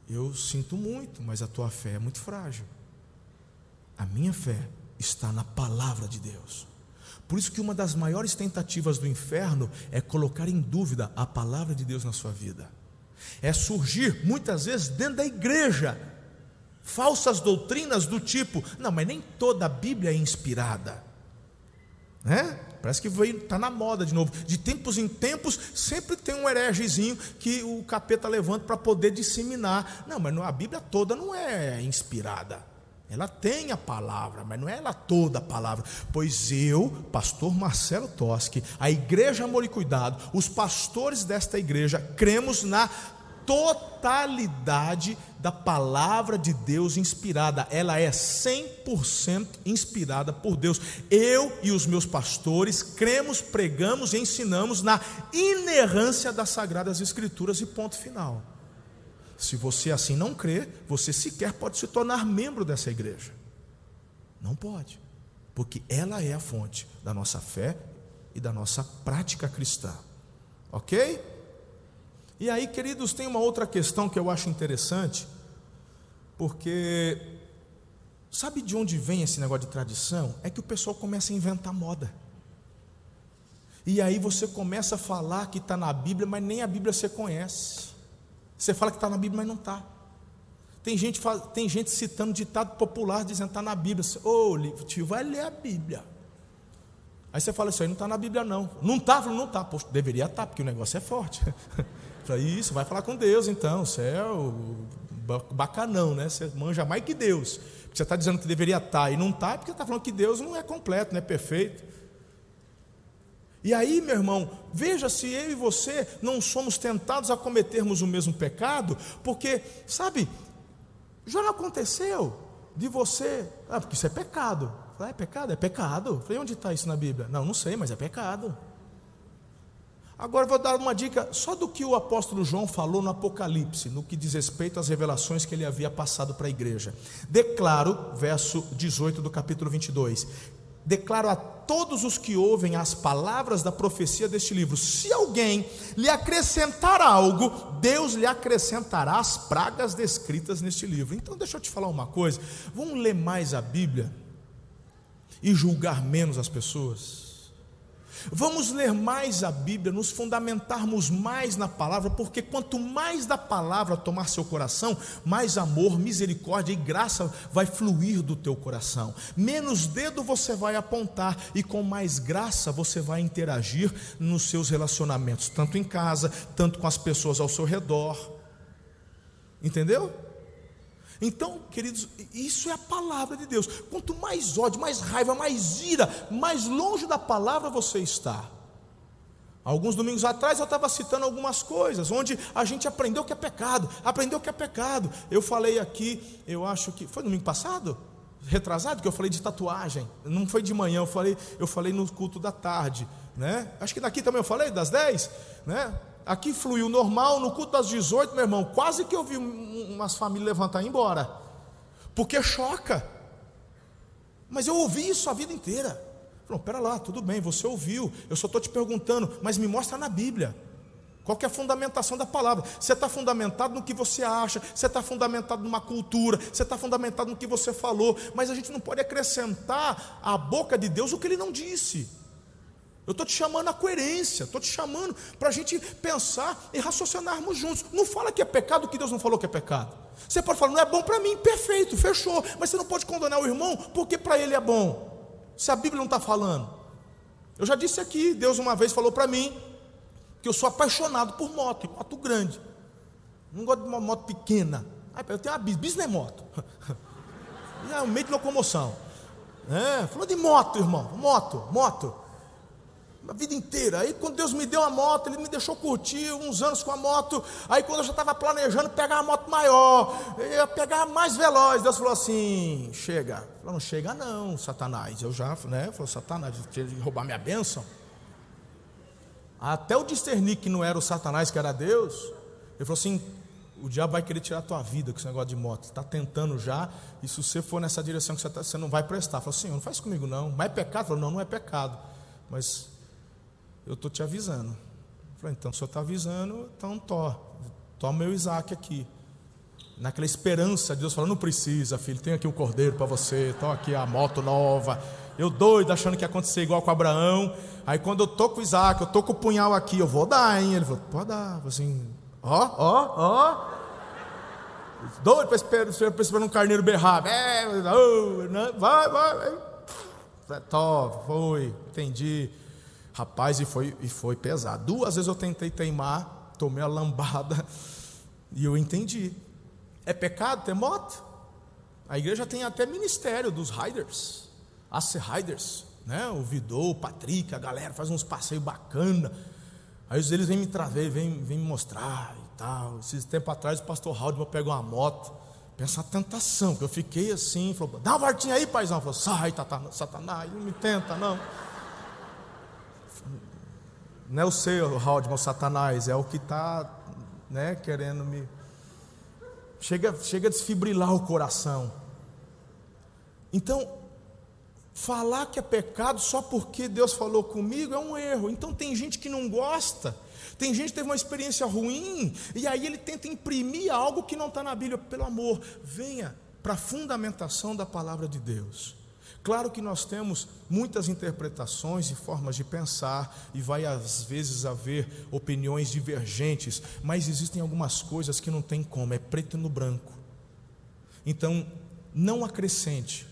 eu sinto muito, mas a tua fé é muito frágil. A minha fé está na palavra de Deus. Por isso que uma das maiores tentativas do inferno é colocar em dúvida a palavra de Deus na sua vida. É surgir muitas vezes dentro da igreja falsas doutrinas do tipo, não, mas nem toda a Bíblia é inspirada. Né? Parece que está na moda de novo. De tempos em tempos, sempre tem um heregezinho que o capeta levanta para poder disseminar. Não, mas a Bíblia toda não é inspirada. Ela tem a palavra, mas não é ela toda a palavra. Pois eu, pastor Marcelo Toschi, a igreja Amor e Cuidado, os pastores desta igreja, cremos na totalidade da palavra de Deus inspirada. Ela é 100% inspirada por Deus. Eu e os meus pastores cremos, pregamos e ensinamos na inerrância das sagradas escrituras e ponto final. Se você assim não crê, você sequer pode se tornar membro dessa igreja. Não pode, porque ela é a fonte da nossa fé e da nossa prática cristã. OK? E aí, queridos, tem uma outra questão que eu acho interessante, porque sabe de onde vem esse negócio de tradição? É que o pessoal começa a inventar moda. E aí você começa a falar que está na Bíblia, mas nem a Bíblia você conhece. Você fala que está na Bíblia, mas não está. Tem gente, tem gente citando ditado popular dizendo está na Bíblia. Ô, oh, tio, vai ler a Bíblia. Aí você fala, isso aí não está na Bíblia, não. Não está? Não está. Poxa, deveria estar, tá, porque o negócio é forte. Falei, isso, vai falar com Deus então. É o bacanão, né? Você manja mais que Deus. Porque você está dizendo que deveria estar tá, e não está, porque está falando que Deus não é completo, não é perfeito. E aí, meu irmão, veja se eu e você não somos tentados a cometermos o mesmo pecado, porque, sabe, já não aconteceu de você, ah, porque isso é pecado. Falei, é pecado? É pecado. Falei, onde está isso na Bíblia? Não, não sei, mas é pecado. Agora vou dar uma dica só do que o apóstolo João falou no Apocalipse, no que diz respeito às revelações que ele havia passado para a igreja. Declaro, verso 18 do capítulo 22, declaro a todos os que ouvem as palavras da profecia deste livro: se alguém lhe acrescentar algo, Deus lhe acrescentará as pragas descritas neste livro. Então, deixa eu te falar uma coisa: vamos ler mais a Bíblia e julgar menos as pessoas. Vamos ler mais a Bíblia, nos fundamentarmos mais na palavra, porque quanto mais da palavra tomar seu coração, mais amor, misericórdia e graça vai fluir do teu coração. Menos dedo você vai apontar e com mais graça você vai interagir nos seus relacionamentos, tanto em casa, tanto com as pessoas ao seu redor. Entendeu? Então, queridos, isso é a palavra de Deus. Quanto mais ódio, mais raiva, mais ira, mais longe da palavra você está. Alguns domingos atrás eu estava citando algumas coisas, onde a gente aprendeu que é pecado, aprendeu que é pecado. Eu falei aqui, eu acho que foi domingo passado, retrasado, que eu falei de tatuagem. Não foi de manhã, eu falei, eu falei no culto da tarde, né? Acho que daqui também eu falei das 10, né? Aqui fluiu normal, no culto das 18, meu irmão, quase que eu vi umas famílias levantar e ir embora. Porque choca. Mas eu ouvi isso a vida inteira. Falou, pera lá, tudo bem, você ouviu. Eu só estou te perguntando, mas me mostra na Bíblia. Qual é a fundamentação da palavra? Você está fundamentado no que você acha, você está fundamentado numa cultura, você está fundamentado no que você falou, mas a gente não pode acrescentar à boca de Deus o que ele não disse. Eu estou te chamando à coerência, estou te chamando para a gente pensar e raciocinarmos juntos. Não fala que é pecado que Deus não falou que é pecado. Você pode falar, não é bom para mim, perfeito, fechou. Mas você não pode condenar o irmão porque para ele é bom. Se a Bíblia não está falando. Eu já disse aqui, Deus uma vez falou para mim que eu sou apaixonado por moto, moto grande. Não gosto de uma moto pequena. Eu tenho uma bis, bis não é moto. É um meio de locomoção. É, falou de moto, irmão. Moto, moto a vida inteira. Aí quando Deus me deu a moto, Ele me deixou curtir uns anos com a moto. Aí quando eu já estava planejando pegar uma moto maior, ia pegar mais veloz, Deus falou assim: chega. Falou, não chega não, Satanás. Eu já, né? Falou, Satanás, de roubar minha bênção. Até eu discernir que não era o Satanás, que era Deus, ele falou assim: o diabo vai querer tirar a tua vida com esse negócio de moto. Está tentando já, e se você for nessa direção que você, tá, você não vai prestar. Falou, Senhor, não faz comigo não. Mas é pecado? Falou, não, não é pecado. Mas eu estou te avisando. Eu falei, então, o senhor está avisando, então to, toma meu Isaac aqui. Naquela esperança, Deus falou, não precisa, filho, tem aqui o um cordeiro para você, toma aqui a moto nova. Eu doido, achando que ia acontecer igual com Abraão. Aí quando eu tô com o Isaac, eu tô com o punhal aqui, eu vou dar, hein? Ele falou, pode dar. Eu assim, ó, ó, ó. Doido para esperar, esperar um carneiro berrar. É, vai, vai, vai. Tó, foi, entendi. Rapaz, e foi, e foi pesado. Duas vezes eu tentei teimar, tomei a lambada e eu entendi. É pecado ter moto? A igreja tem até ministério dos riders, as riders, né? O Vidou, o Patrick, a galera faz uns passeios bacana. Aí eles vêm me trazer, vêm, vêm me mostrar e tal. Esses tempos atrás o pastor Haldman pegou uma moto. Pensa a tentação, que eu fiquei assim, falou, dá uma voltinha aí, paizão. Falou, sai, Satanás, não me tenta, não. Não é o seu, Haldman, o Satanás, é o que está né, querendo me. Chega, chega a desfibrilar o coração. Então, falar que é pecado só porque Deus falou comigo é um erro. Então, tem gente que não gosta, tem gente que teve uma experiência ruim, e aí ele tenta imprimir algo que não está na Bíblia. Pelo amor, venha para a fundamentação da palavra de Deus. Claro que nós temos muitas interpretações e formas de pensar, e vai às vezes haver opiniões divergentes, mas existem algumas coisas que não tem como, é preto no branco. Então, não acrescente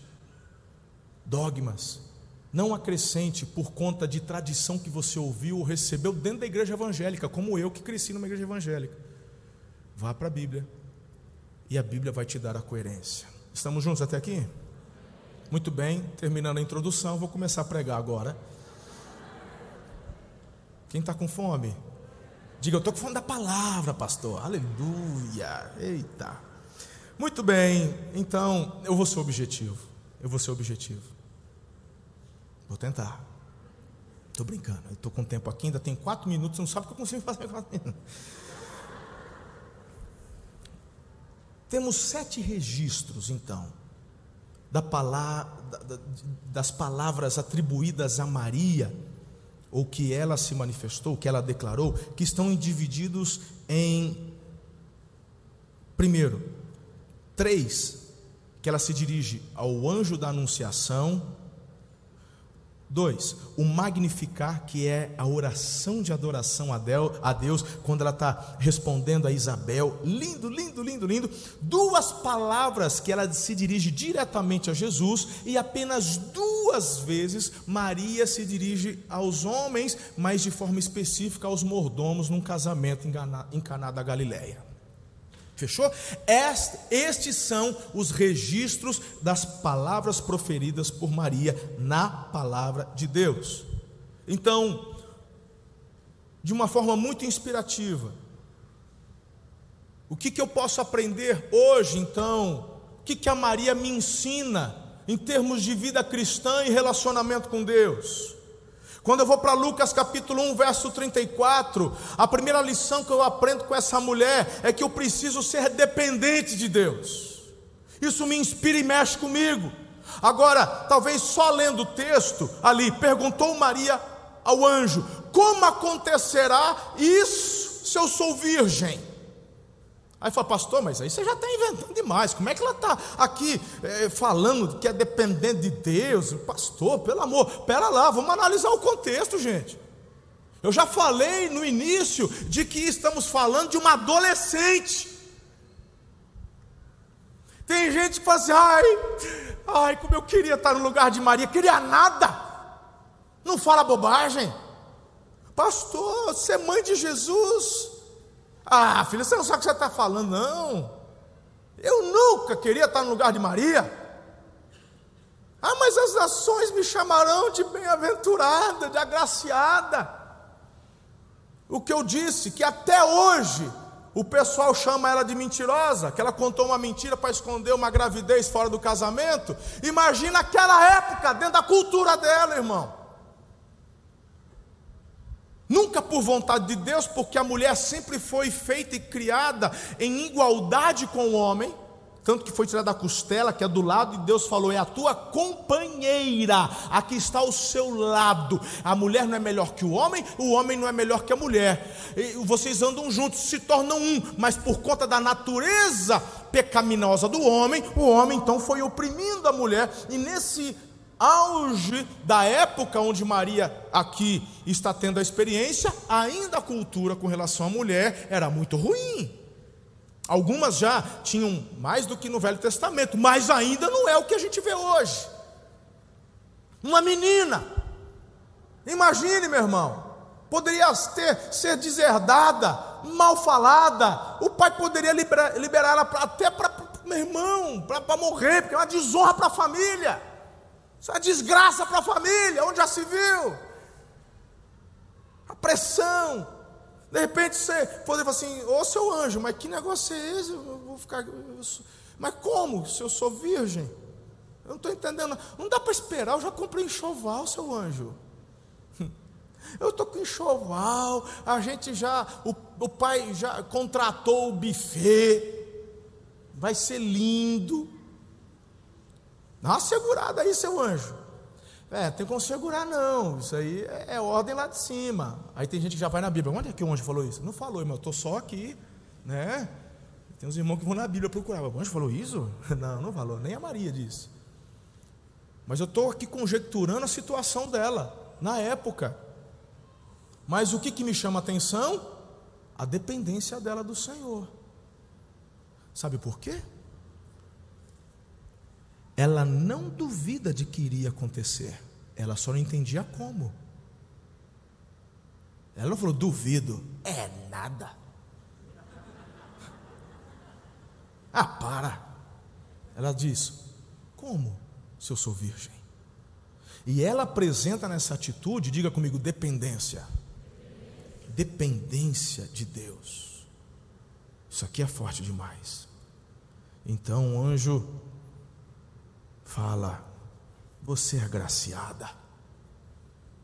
dogmas, Não acrescente por conta de tradição que você ouviu ou recebeu dentro da igreja evangélica, como eu que cresci numa igreja evangélica. Vá para a Bíblia e a Bíblia vai te dar a coerência. Estamos juntos até aqui? Muito bem, terminando a introdução, vou começar a pregar agora. Quem está com fome? Diga, eu estou com fome da palavra, pastor. Aleluia. Eita. Muito bem, então eu vou ser objetivo. Eu vou ser objetivo. Vou tentar. Estou brincando. Estou com tempo aqui, ainda tem quatro minutos. Não sabe o que eu consigo fazer. Temos sete registros, então, da palavra, das palavras atribuídas a Maria ou que ela se manifestou, que ela declarou, que estão divididos em, primeiro, três, que ela se dirige ao anjo da anunciação, Dois, o magnificar, que é a oração de adoração a Deus, quando ela está respondendo a Isabel, lindo, lindo, lindo, lindo. Duas palavras que ela se dirige diretamente a Jesus, e apenas duas vezes Maria se dirige aos homens, mas de forma específica aos mordomos num casamento em Caná da Galileia. Fechou? estes são os registros das palavras proferidas por Maria na palavra de Deus. Então, de uma forma muito inspirativa, o que, que eu posso aprender hoje, então? O que, que a Maria me ensina em termos de vida cristã e relacionamento com Deus? Quando eu vou para Lucas capítulo 1, verso 34, a primeira lição que eu aprendo com essa mulher é que eu preciso ser dependente de Deus. Isso me inspira e mexe comigo. Agora, talvez só lendo o texto ali, perguntou Maria ao anjo: Como acontecerá isso se eu sou virgem? Aí fala, pastor, mas aí você já está inventando demais. Como é que ela está aqui é, falando que é dependente de Deus? Pastor, pelo amor, pera lá, vamos analisar o contexto, gente. Eu já falei no início de que estamos falando de uma adolescente. Tem gente que fala assim, ai, ai, como eu queria estar no lugar de Maria, queria nada. Não fala bobagem. Pastor, você é mãe de Jesus. Ah, filha, você não sabe o que você está falando, não. Eu nunca queria estar no lugar de Maria. Ah, mas as nações me chamarão de bem-aventurada, de agraciada. O que eu disse, que até hoje o pessoal chama ela de mentirosa, que ela contou uma mentira para esconder uma gravidez fora do casamento. Imagina aquela época, dentro da cultura dela, irmão. Nunca por vontade de Deus, porque a mulher sempre foi feita e criada em igualdade com o homem, tanto que foi tirada da costela, que é do lado, e Deus falou: é a tua companheira, aqui está ao seu lado. A mulher não é melhor que o homem, o homem não é melhor que a mulher. E vocês andam juntos, se tornam um, mas por conta da natureza pecaminosa do homem, o homem então foi oprimindo a mulher, e nesse auge da época onde Maria aqui está tendo a experiência, ainda a cultura com relação à mulher era muito ruim. Algumas já tinham mais do que no Velho Testamento, mas ainda não é o que a gente vê hoje. Uma menina, imagine, meu irmão, poderia ter, ser deserdada, mal falada, o pai poderia liberar, liberar ela até para meu irmão, para morrer, porque é uma desonra para a família. Isso é desgraça para a família, onde já se viu. A pressão. De repente você poder falar assim, ô seu anjo, mas que negócio é esse? Eu vou ficar. Eu sou... Mas como? Se eu sou virgem? Eu não estou entendendo. Não dá para esperar, eu já comprei enxoval, seu anjo. Eu estou com enxoval, a gente já, o, o pai já contratou o buffet, vai ser lindo. Dá uma segurada aí, seu anjo. É, tem como segurar, não. Isso aí é, é, ordem lá de cima. Aí tem gente que já vai na Bíblia. Onde é que o anjo falou isso? Não falou, irmão. Eu estou só aqui, né? Tem uns irmãos que vão na Bíblia procurar. O anjo falou isso? Não, não falou. Nem a Maria disse. Mas eu estou aqui conjecturando a situação dela, na época. Mas o que, que me chama a atenção? A dependência dela do Senhor. Sabe por quê? Ela não duvida de que iria acontecer. Ela só não entendia como. Ela falou: duvido. É nada. Ah, para. Ela diz: Como se eu sou virgem? E ela apresenta nessa atitude, diga comigo, dependência. Dependência de Deus. Isso aqui é forte demais. Então o anjo fala: Você é agraciada.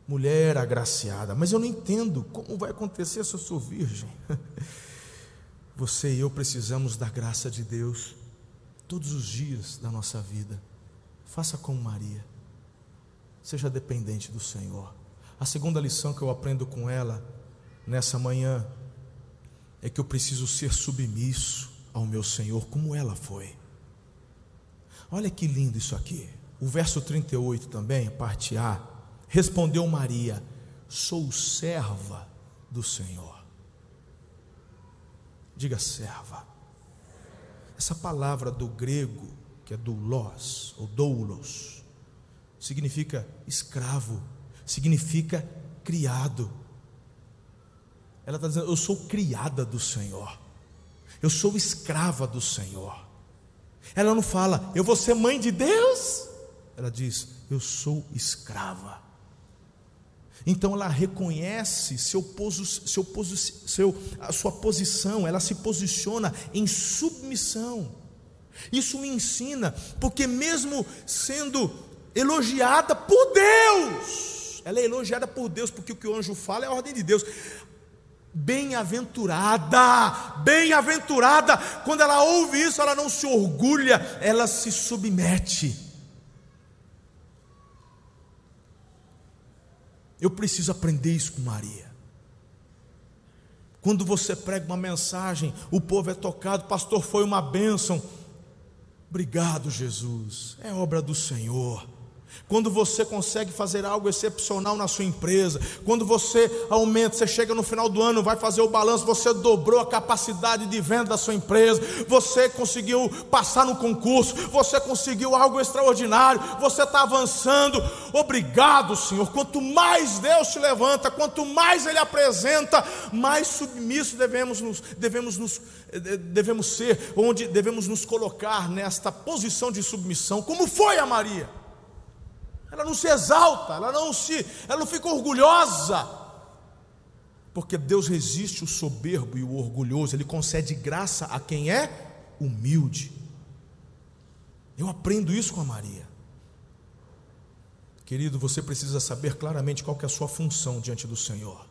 Mulher agraciada, mas eu não entendo como vai acontecer se eu sou virgem. Você e eu precisamos da graça de Deus todos os dias da nossa vida. Faça como Maria. Seja dependente do Senhor. A segunda lição que eu aprendo com ela nessa manhã é que eu preciso ser submisso ao meu Senhor como ela foi. Olha que lindo isso aqui. O verso 38 também, parte A. Respondeu Maria: Sou serva do Senhor. Diga serva. Essa palavra do grego, que é doulos, ou doulos, significa escravo, significa criado. Ela está dizendo: Eu sou criada do Senhor, eu sou escrava do Senhor. Ela não fala, eu vou ser mãe de Deus. Ela diz, eu sou escrava. Então ela reconhece seu, seu, seu, a sua posição, ela se posiciona em submissão. Isso me ensina, porque mesmo sendo elogiada por Deus, ela é elogiada por Deus, porque o que o anjo fala é a ordem de Deus. Bem-aventurada, bem-aventurada, quando ela ouve isso, ela não se orgulha, ela se submete. Eu preciso aprender isso com Maria. Quando você prega uma mensagem, o povo é tocado, pastor, foi uma bênção. Obrigado, Jesus, é obra do Senhor quando você consegue fazer algo excepcional na sua empresa, quando você aumenta, você chega no final do ano, vai fazer o balanço, você dobrou a capacidade de venda da sua empresa, você conseguiu passar no concurso, você conseguiu algo extraordinário, você está avançando. Obrigado, Senhor. Quanto mais Deus te levanta, quanto mais Ele apresenta, mais submisso devemos nos, devemos nos eh, devemos ser, onde devemos nos colocar nesta posição de submissão, como foi a Maria. Ela não se exalta, ela não se, ela não fica orgulhosa. Porque Deus resiste o soberbo e o orgulhoso, ele concede graça a quem é humilde. Eu aprendo isso com a Maria. Querido, você precisa saber claramente qual é a sua função diante do Senhor.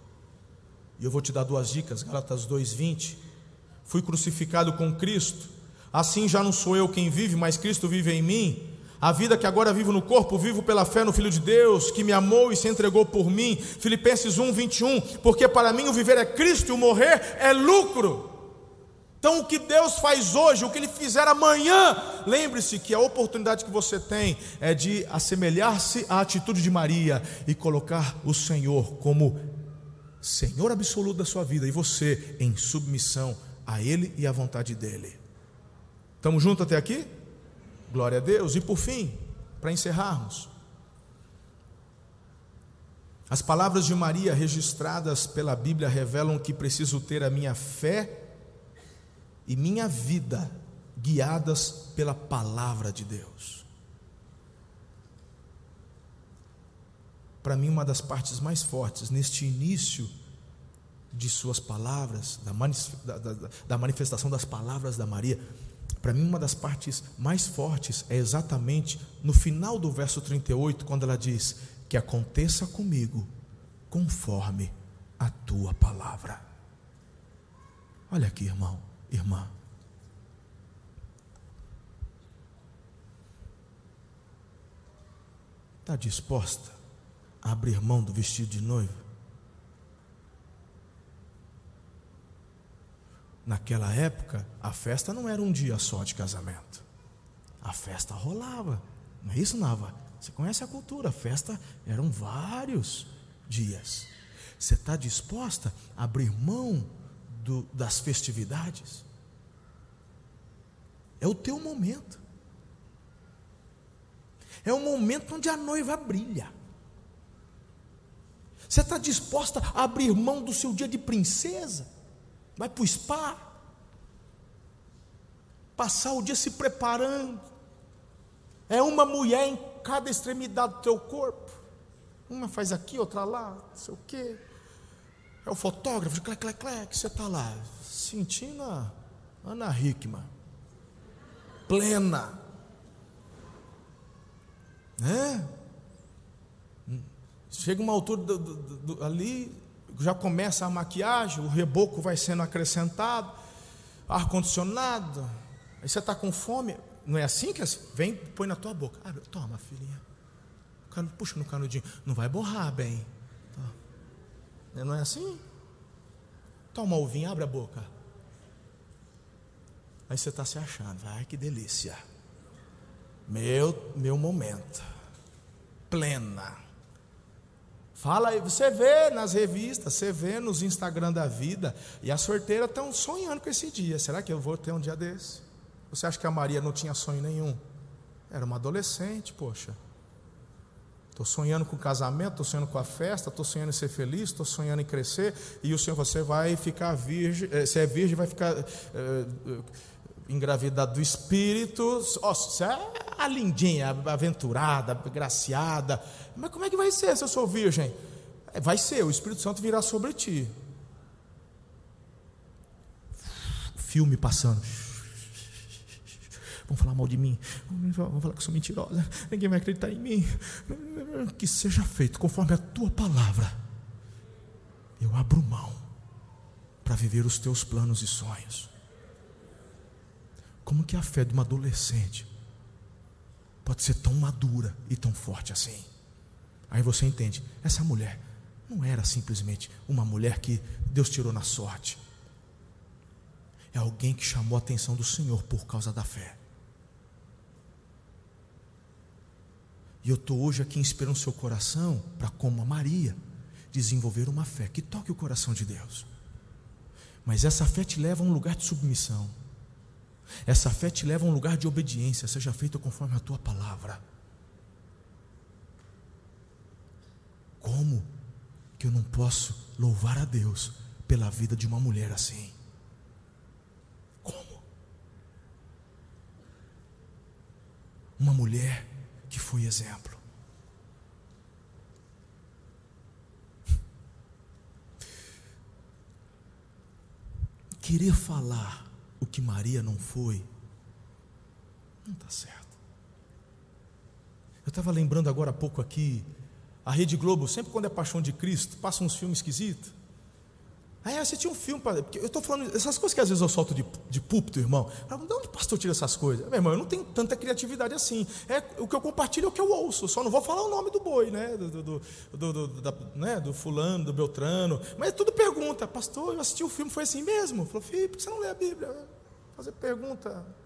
E eu vou te dar duas dicas, Gálatas 2:20. Fui crucificado com Cristo, assim já não sou eu quem vive, mas Cristo vive em mim. A vida que agora vivo no corpo, vivo pela fé no Filho de Deus, que me amou e se entregou por mim. Filipenses 1, 21. Porque para mim o viver é Cristo e o morrer é lucro. Então, o que Deus faz hoje, o que Ele fizer amanhã, lembre-se que a oportunidade que você tem é de assemelhar-se à atitude de Maria e colocar o Senhor como Senhor absoluto da sua vida e você em submissão a Ele e à vontade dEle. Estamos juntos até aqui? Glória a Deus. E por fim, para encerrarmos, as palavras de Maria registradas pela Bíblia revelam que preciso ter a minha fé e minha vida guiadas pela palavra de Deus. Para mim, uma das partes mais fortes neste início de suas palavras, da, manifestação das palavras da Maria, para mim, uma das partes mais fortes é exatamente no final do verso 38, quando ela diz: Que aconteça comigo conforme a tua palavra. Olha aqui, irmão, irmã. Está disposta a abrir mão do vestido de noiva? Naquela época, a festa não era um dia só de casamento. A festa rolava. Não é isso, Nava? Você conhece a cultura, a festa eram vários dias. Você está disposta a abrir mão do, das festividades? É o teu momento. É o momento onde a noiva brilha. Você está disposta a abrir mão do seu dia de princesa? Vai para o spa? Passar o dia se preparando. É uma mulher em cada extremidade do teu corpo. Uma faz aqui, outra lá, não sei o quê. É o fotógrafo, clec, clec, clec, você está lá, sentindo a Ana Hickman, plena. Né? Chega uma altura do, do, do, ali, já começa a maquiagem, o reboco vai sendo acrescentado, ar-condicionado, aí você está com fome, não é assim que é? vem, põe na tua boca. Ah, toma, filhinha. Puxa no canudinho. Não vai borrar bem. Tá. Não é assim? Toma o vinho, abre a boca. Aí você está se achando. Ai, que delícia. Meu, meu momento. Plena. Fala aí, você vê nas revistas, você vê nos Instagram da vida, e as sorteiras estão sonhando com esse dia. Será que eu vou ter um dia desse? Você acha que a Maria não tinha sonho nenhum? Era uma adolescente, poxa. Estou sonhando com o casamento, estou sonhando com a festa, estou sonhando em ser feliz, estou sonhando em crescer, e o Senhor, você vai ficar virgem, eh, se é virgem, vai ficar é, engravidado do Espírito, oh, você é a lindinha, aventurada, graciada, mas como é que vai ser se eu sou virgem? Vai ser, o Espírito Santo virá sobre ti. Filme passando vão falar mal de mim, vão falar que sou mentirosa, ninguém vai acreditar em mim. Que seja feito conforme a tua palavra. Eu abro mão para viver os teus planos e sonhos. Como que a fé de uma adolescente pode ser tão madura e tão forte assim? Aí você entende, essa mulher não era simplesmente uma mulher que Deus tirou na sorte. É alguém que chamou a atenção do Senhor por causa da fé. E eu estou hoje aqui inspirando seu coração para, como a Maria, desenvolver uma fé que toque o coração de Deus. Mas essa fé te leva a um lugar de submissão. Essa fé te leva a um lugar de obediência, seja feita conforme a tua palavra. Como que eu não posso louvar a Deus pela vida de uma mulher assim? Como? Uma mulher que foi exemplo. Querer falar o que Maria não foi, não está certo. Eu estava lembrando agora há pouco aqui, a Rede Globo, sempre quando é Paixão de Cristo, passa uns filmes esquisitos. Aí eu assisti um filme, eu estou falando, essas coisas que às vezes eu solto de, de púlpito, irmão. De onde o pastor tira essas coisas? Meu irmão, eu não tenho tanta criatividade assim. É, o que eu compartilho é o que eu ouço, só não vou falar o nome do boi, né? Do, do, do, do, da, né? do fulano, do Beltrano. Mas é tudo pergunta, pastor, eu assisti o filme, foi assim mesmo? Falou, filho, por que você não lê a Bíblia? Fazer pergunta.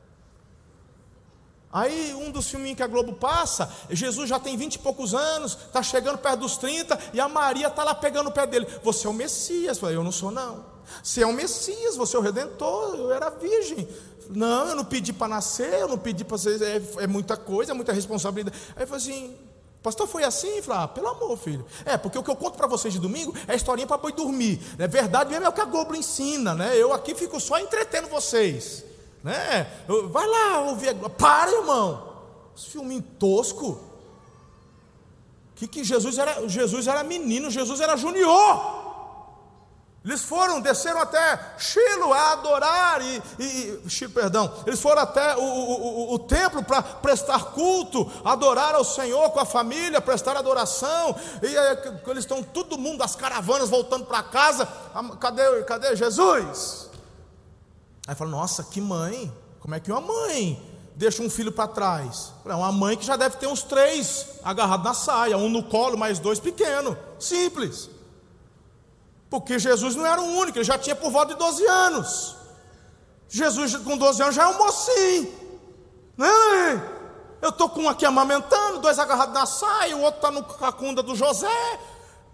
Aí, um dos filminhos que a Globo passa, Jesus já tem vinte e poucos anos, está chegando perto dos 30, e a Maria está lá pegando o pé dele. Você é o Messias. Eu não sou, não. Você é o Messias, você é o Redentor, eu era virgem. Não, eu não pedi para nascer, eu não pedi para ser. É, é, muita coisa, é muita responsabilidade. Aí eu falei assim, pastor, foi assim? Eu falei, ah, pelo amor, filho. É, porque o que eu conto para vocês de domingo é historinha para boi dormir. É verdade mesmo, é o que a Globo ensina, né? Eu aqui fico só entretendo vocês. Né? Vai lá ouvir. Para, irmão. Esse filminho tosco. Que, que Jesus era? Jesus era menino, Jesus era junior. Eles foram, desceram até Chilo a adorar e, e perdão, eles foram até o, o, o, o templo para prestar culto, adorar ao Senhor com a família, prestar adoração. E aí, eles estão todo mundo, as caravanas voltando para casa. Cadê, cadê Jesus? Aí fala, nossa, que mãe, como é que uma mãe deixa um filho para trás? É uma mãe que já deve ter uns três agarrados na saia, um no colo, mais dois pequenos. Simples. Porque Jesus não era o único, ele já tinha por volta de 12 anos. Jesus com 12 anos já é um mocinho. Né? Eu estou com um aqui amamentando, dois agarrados na saia, o outro está no cacunda do José.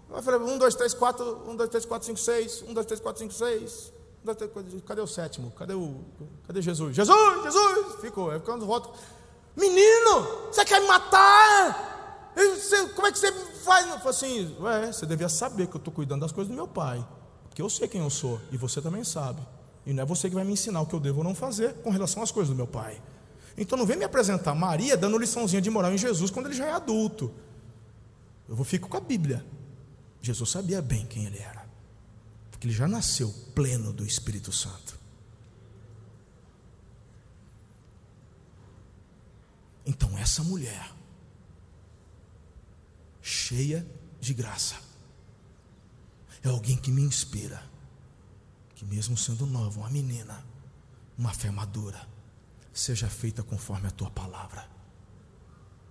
Eu falei, um, dois, três, quatro, um, dois, três, quatro, cinco, seis, um, dois, três, quatro, cinco, seis. Cadê o sétimo? Cadê o. Cadê Jesus? Jesus, Jesus! Ficou. quando volta. Menino, você quer me matar? Você, como é que você faz? Eu falei assim, ué, você devia saber que eu estou cuidando das coisas do meu pai. Porque eu sei quem eu sou e você também sabe. E não é você que vai me ensinar o que eu devo ou não fazer com relação às coisas do meu pai. Então não vem me apresentar Maria dando liçãozinha de moral em Jesus quando ele já é adulto. Eu vou ficar com a Bíblia. Jesus sabia bem quem ele era. Porque ele já nasceu pleno do Espírito Santo. Então essa mulher, cheia de graça, é alguém que me inspira, que mesmo sendo nova, uma menina, uma fé madura, seja feita conforme a tua palavra.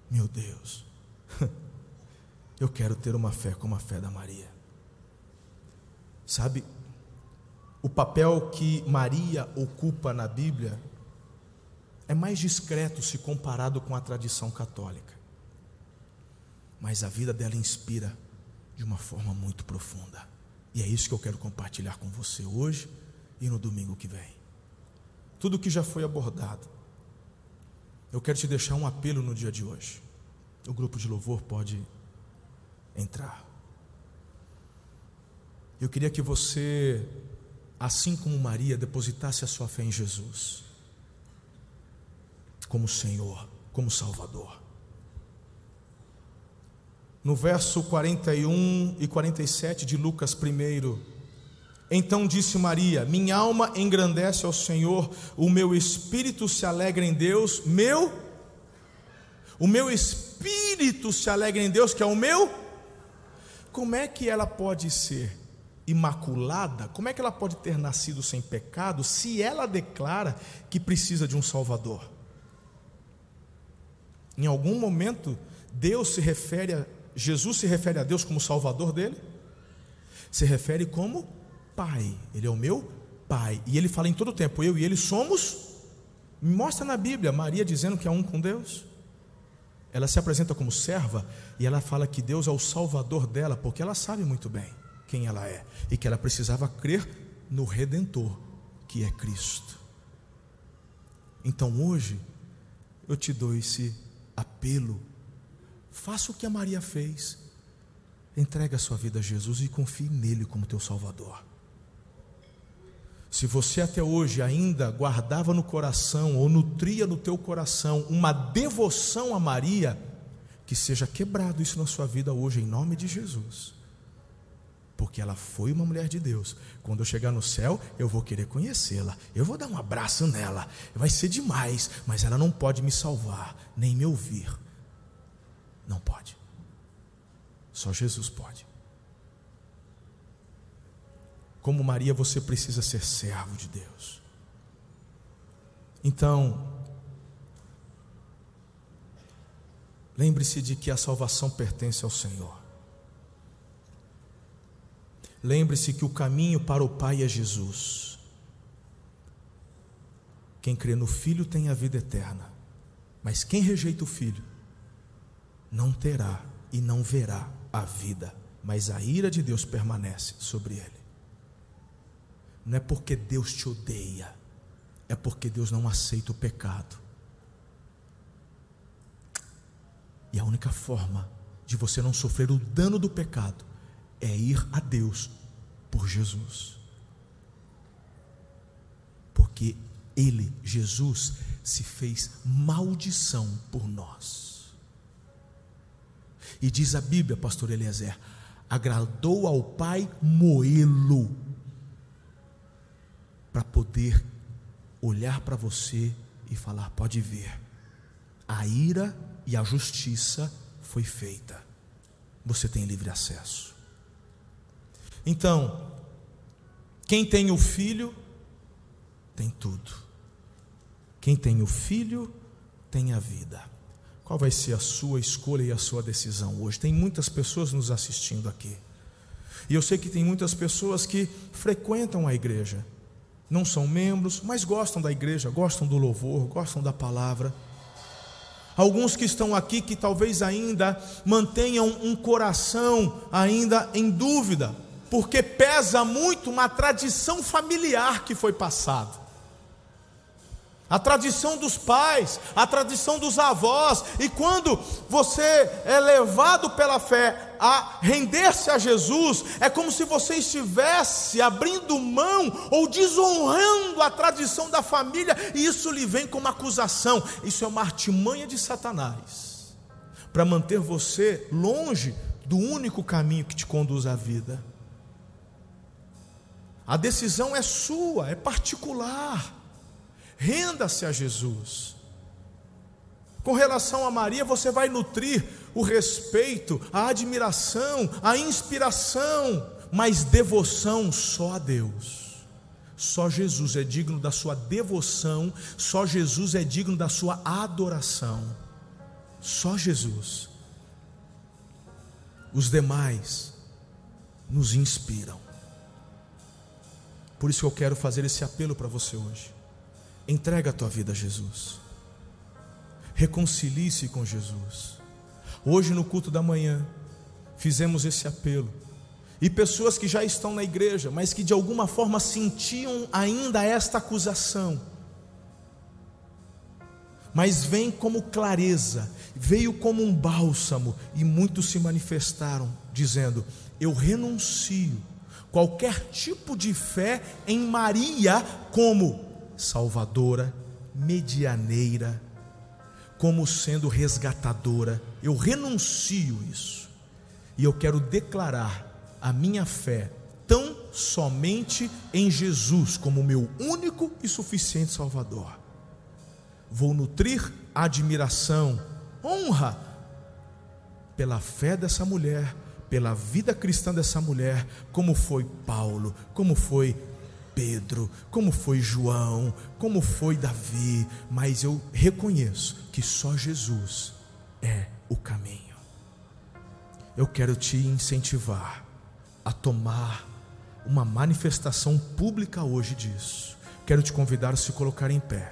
Meu Deus, eu quero ter uma fé como a fé da Maria. Sabe, o papel que Maria ocupa na Bíblia é mais discreto se comparado com a tradição católica. Mas a vida dela inspira de uma forma muito profunda. E é isso que eu quero compartilhar com você hoje e no domingo que vem. Tudo que já foi abordado. Eu quero te deixar um apelo no dia de hoje. O grupo de louvor pode entrar. Eu queria que você, assim como Maria, depositasse a sua fé em Jesus, como Senhor, como Salvador. No verso 41 e 47 de Lucas 1, então disse Maria: Minha alma engrandece ao Senhor, o meu espírito se alegra em Deus, meu, o meu espírito se alegra em Deus, que é o meu. Como é que ela pode ser imaculada? Como é que ela pode ter nascido sem pecado se ela declara que precisa de um Salvador? Em algum momento, Deus se refere a Jesus se refere a Deus como Salvador dele? Se refere como Pai. Ele é o meu Pai. E ele fala em todo tempo: eu e ele somos. Mostra na Bíblia Maria dizendo que é um com Deus. Ela se apresenta como serva e ela fala que Deus é o Salvador dela, porque ela sabe muito bem quem ela é e que ela precisava crer no Redentor, que é Cristo. Então hoje eu te dou esse apelo Faça o que a Maria fez. Entregue a sua vida a Jesus e confie nele como teu Salvador. Se você até hoje ainda guardava no coração ou nutria no teu coração uma devoção a Maria, que seja quebrado isso na sua vida hoje em nome de Jesus. Porque ela foi uma mulher de Deus. Quando eu chegar no céu, eu vou querer conhecê-la. Eu vou dar um abraço nela. Vai ser demais, mas ela não pode me salvar, nem me ouvir. Não pode. Só Jesus pode. Como Maria, você precisa ser servo de Deus. Então, lembre-se de que a salvação pertence ao Senhor. Lembre-se que o caminho para o Pai é Jesus. Quem crê no Filho tem a vida eterna, mas quem rejeita o Filho não terá e não verá a vida, mas a ira de Deus permanece sobre ele. Não é porque Deus te odeia, é porque Deus não aceita o pecado. E a única forma de você não sofrer o dano do pecado é ir a Deus por Jesus. Porque Ele, Jesus, se fez maldição por nós. E diz a Bíblia, pastor Eliezer, agradou ao Pai moê-lo para poder olhar para você e falar: pode ver, a ira e a justiça foi feita, você tem livre acesso. Então, quem tem o filho, tem tudo. Quem tem o filho, tem a vida. Qual vai ser a sua escolha e a sua decisão hoje? Tem muitas pessoas nos assistindo aqui. E eu sei que tem muitas pessoas que frequentam a igreja, não são membros, mas gostam da igreja, gostam do louvor, gostam da palavra. Alguns que estão aqui que talvez ainda mantenham um coração ainda em dúvida, porque pesa muito uma tradição familiar que foi passada. a tradição dos pais, a tradição dos avós, e quando você é levado pela fé a render-se a Jesus, é como se você estivesse abrindo mão ou desonrando a tradição da família, e isso lhe vem como acusação. Isso é uma artimanha de Satanás para manter você longe do único caminho que te conduz à vida. A decisão é sua, é particular. Renda-se a Jesus. Com relação a Maria, você vai nutrir o respeito, a admiração, a inspiração, mas devoção só a Deus. Só Jesus é digno da sua devoção, só Jesus é digno da sua adoração. Só Jesus. Os demais nos inspiram. Por isso eu quero fazer esse apelo para você hoje. Entrega a tua vida a Jesus. Reconcilie-se com Jesus. Hoje, no culto da manhã, fizemos esse apelo. E pessoas que já estão na igreja, mas que de alguma forma sentiam ainda esta acusação, mas vem como clareza, veio como um bálsamo, e muitos se manifestaram, dizendo: Eu renuncio qualquer tipo de fé em Maria como salvadora, medianeira, como sendo resgatadora. Eu renuncio isso. E eu quero declarar a minha fé tão somente em Jesus como meu único e suficiente Salvador. Vou nutrir admiração, honra pela fé dessa mulher, pela vida cristã dessa mulher, como foi Paulo, como foi Pedro, como foi João, como foi Davi, mas eu reconheço que só Jesus é o caminho. Eu quero te incentivar a tomar uma manifestação pública hoje disso. Quero te convidar a se colocar em pé.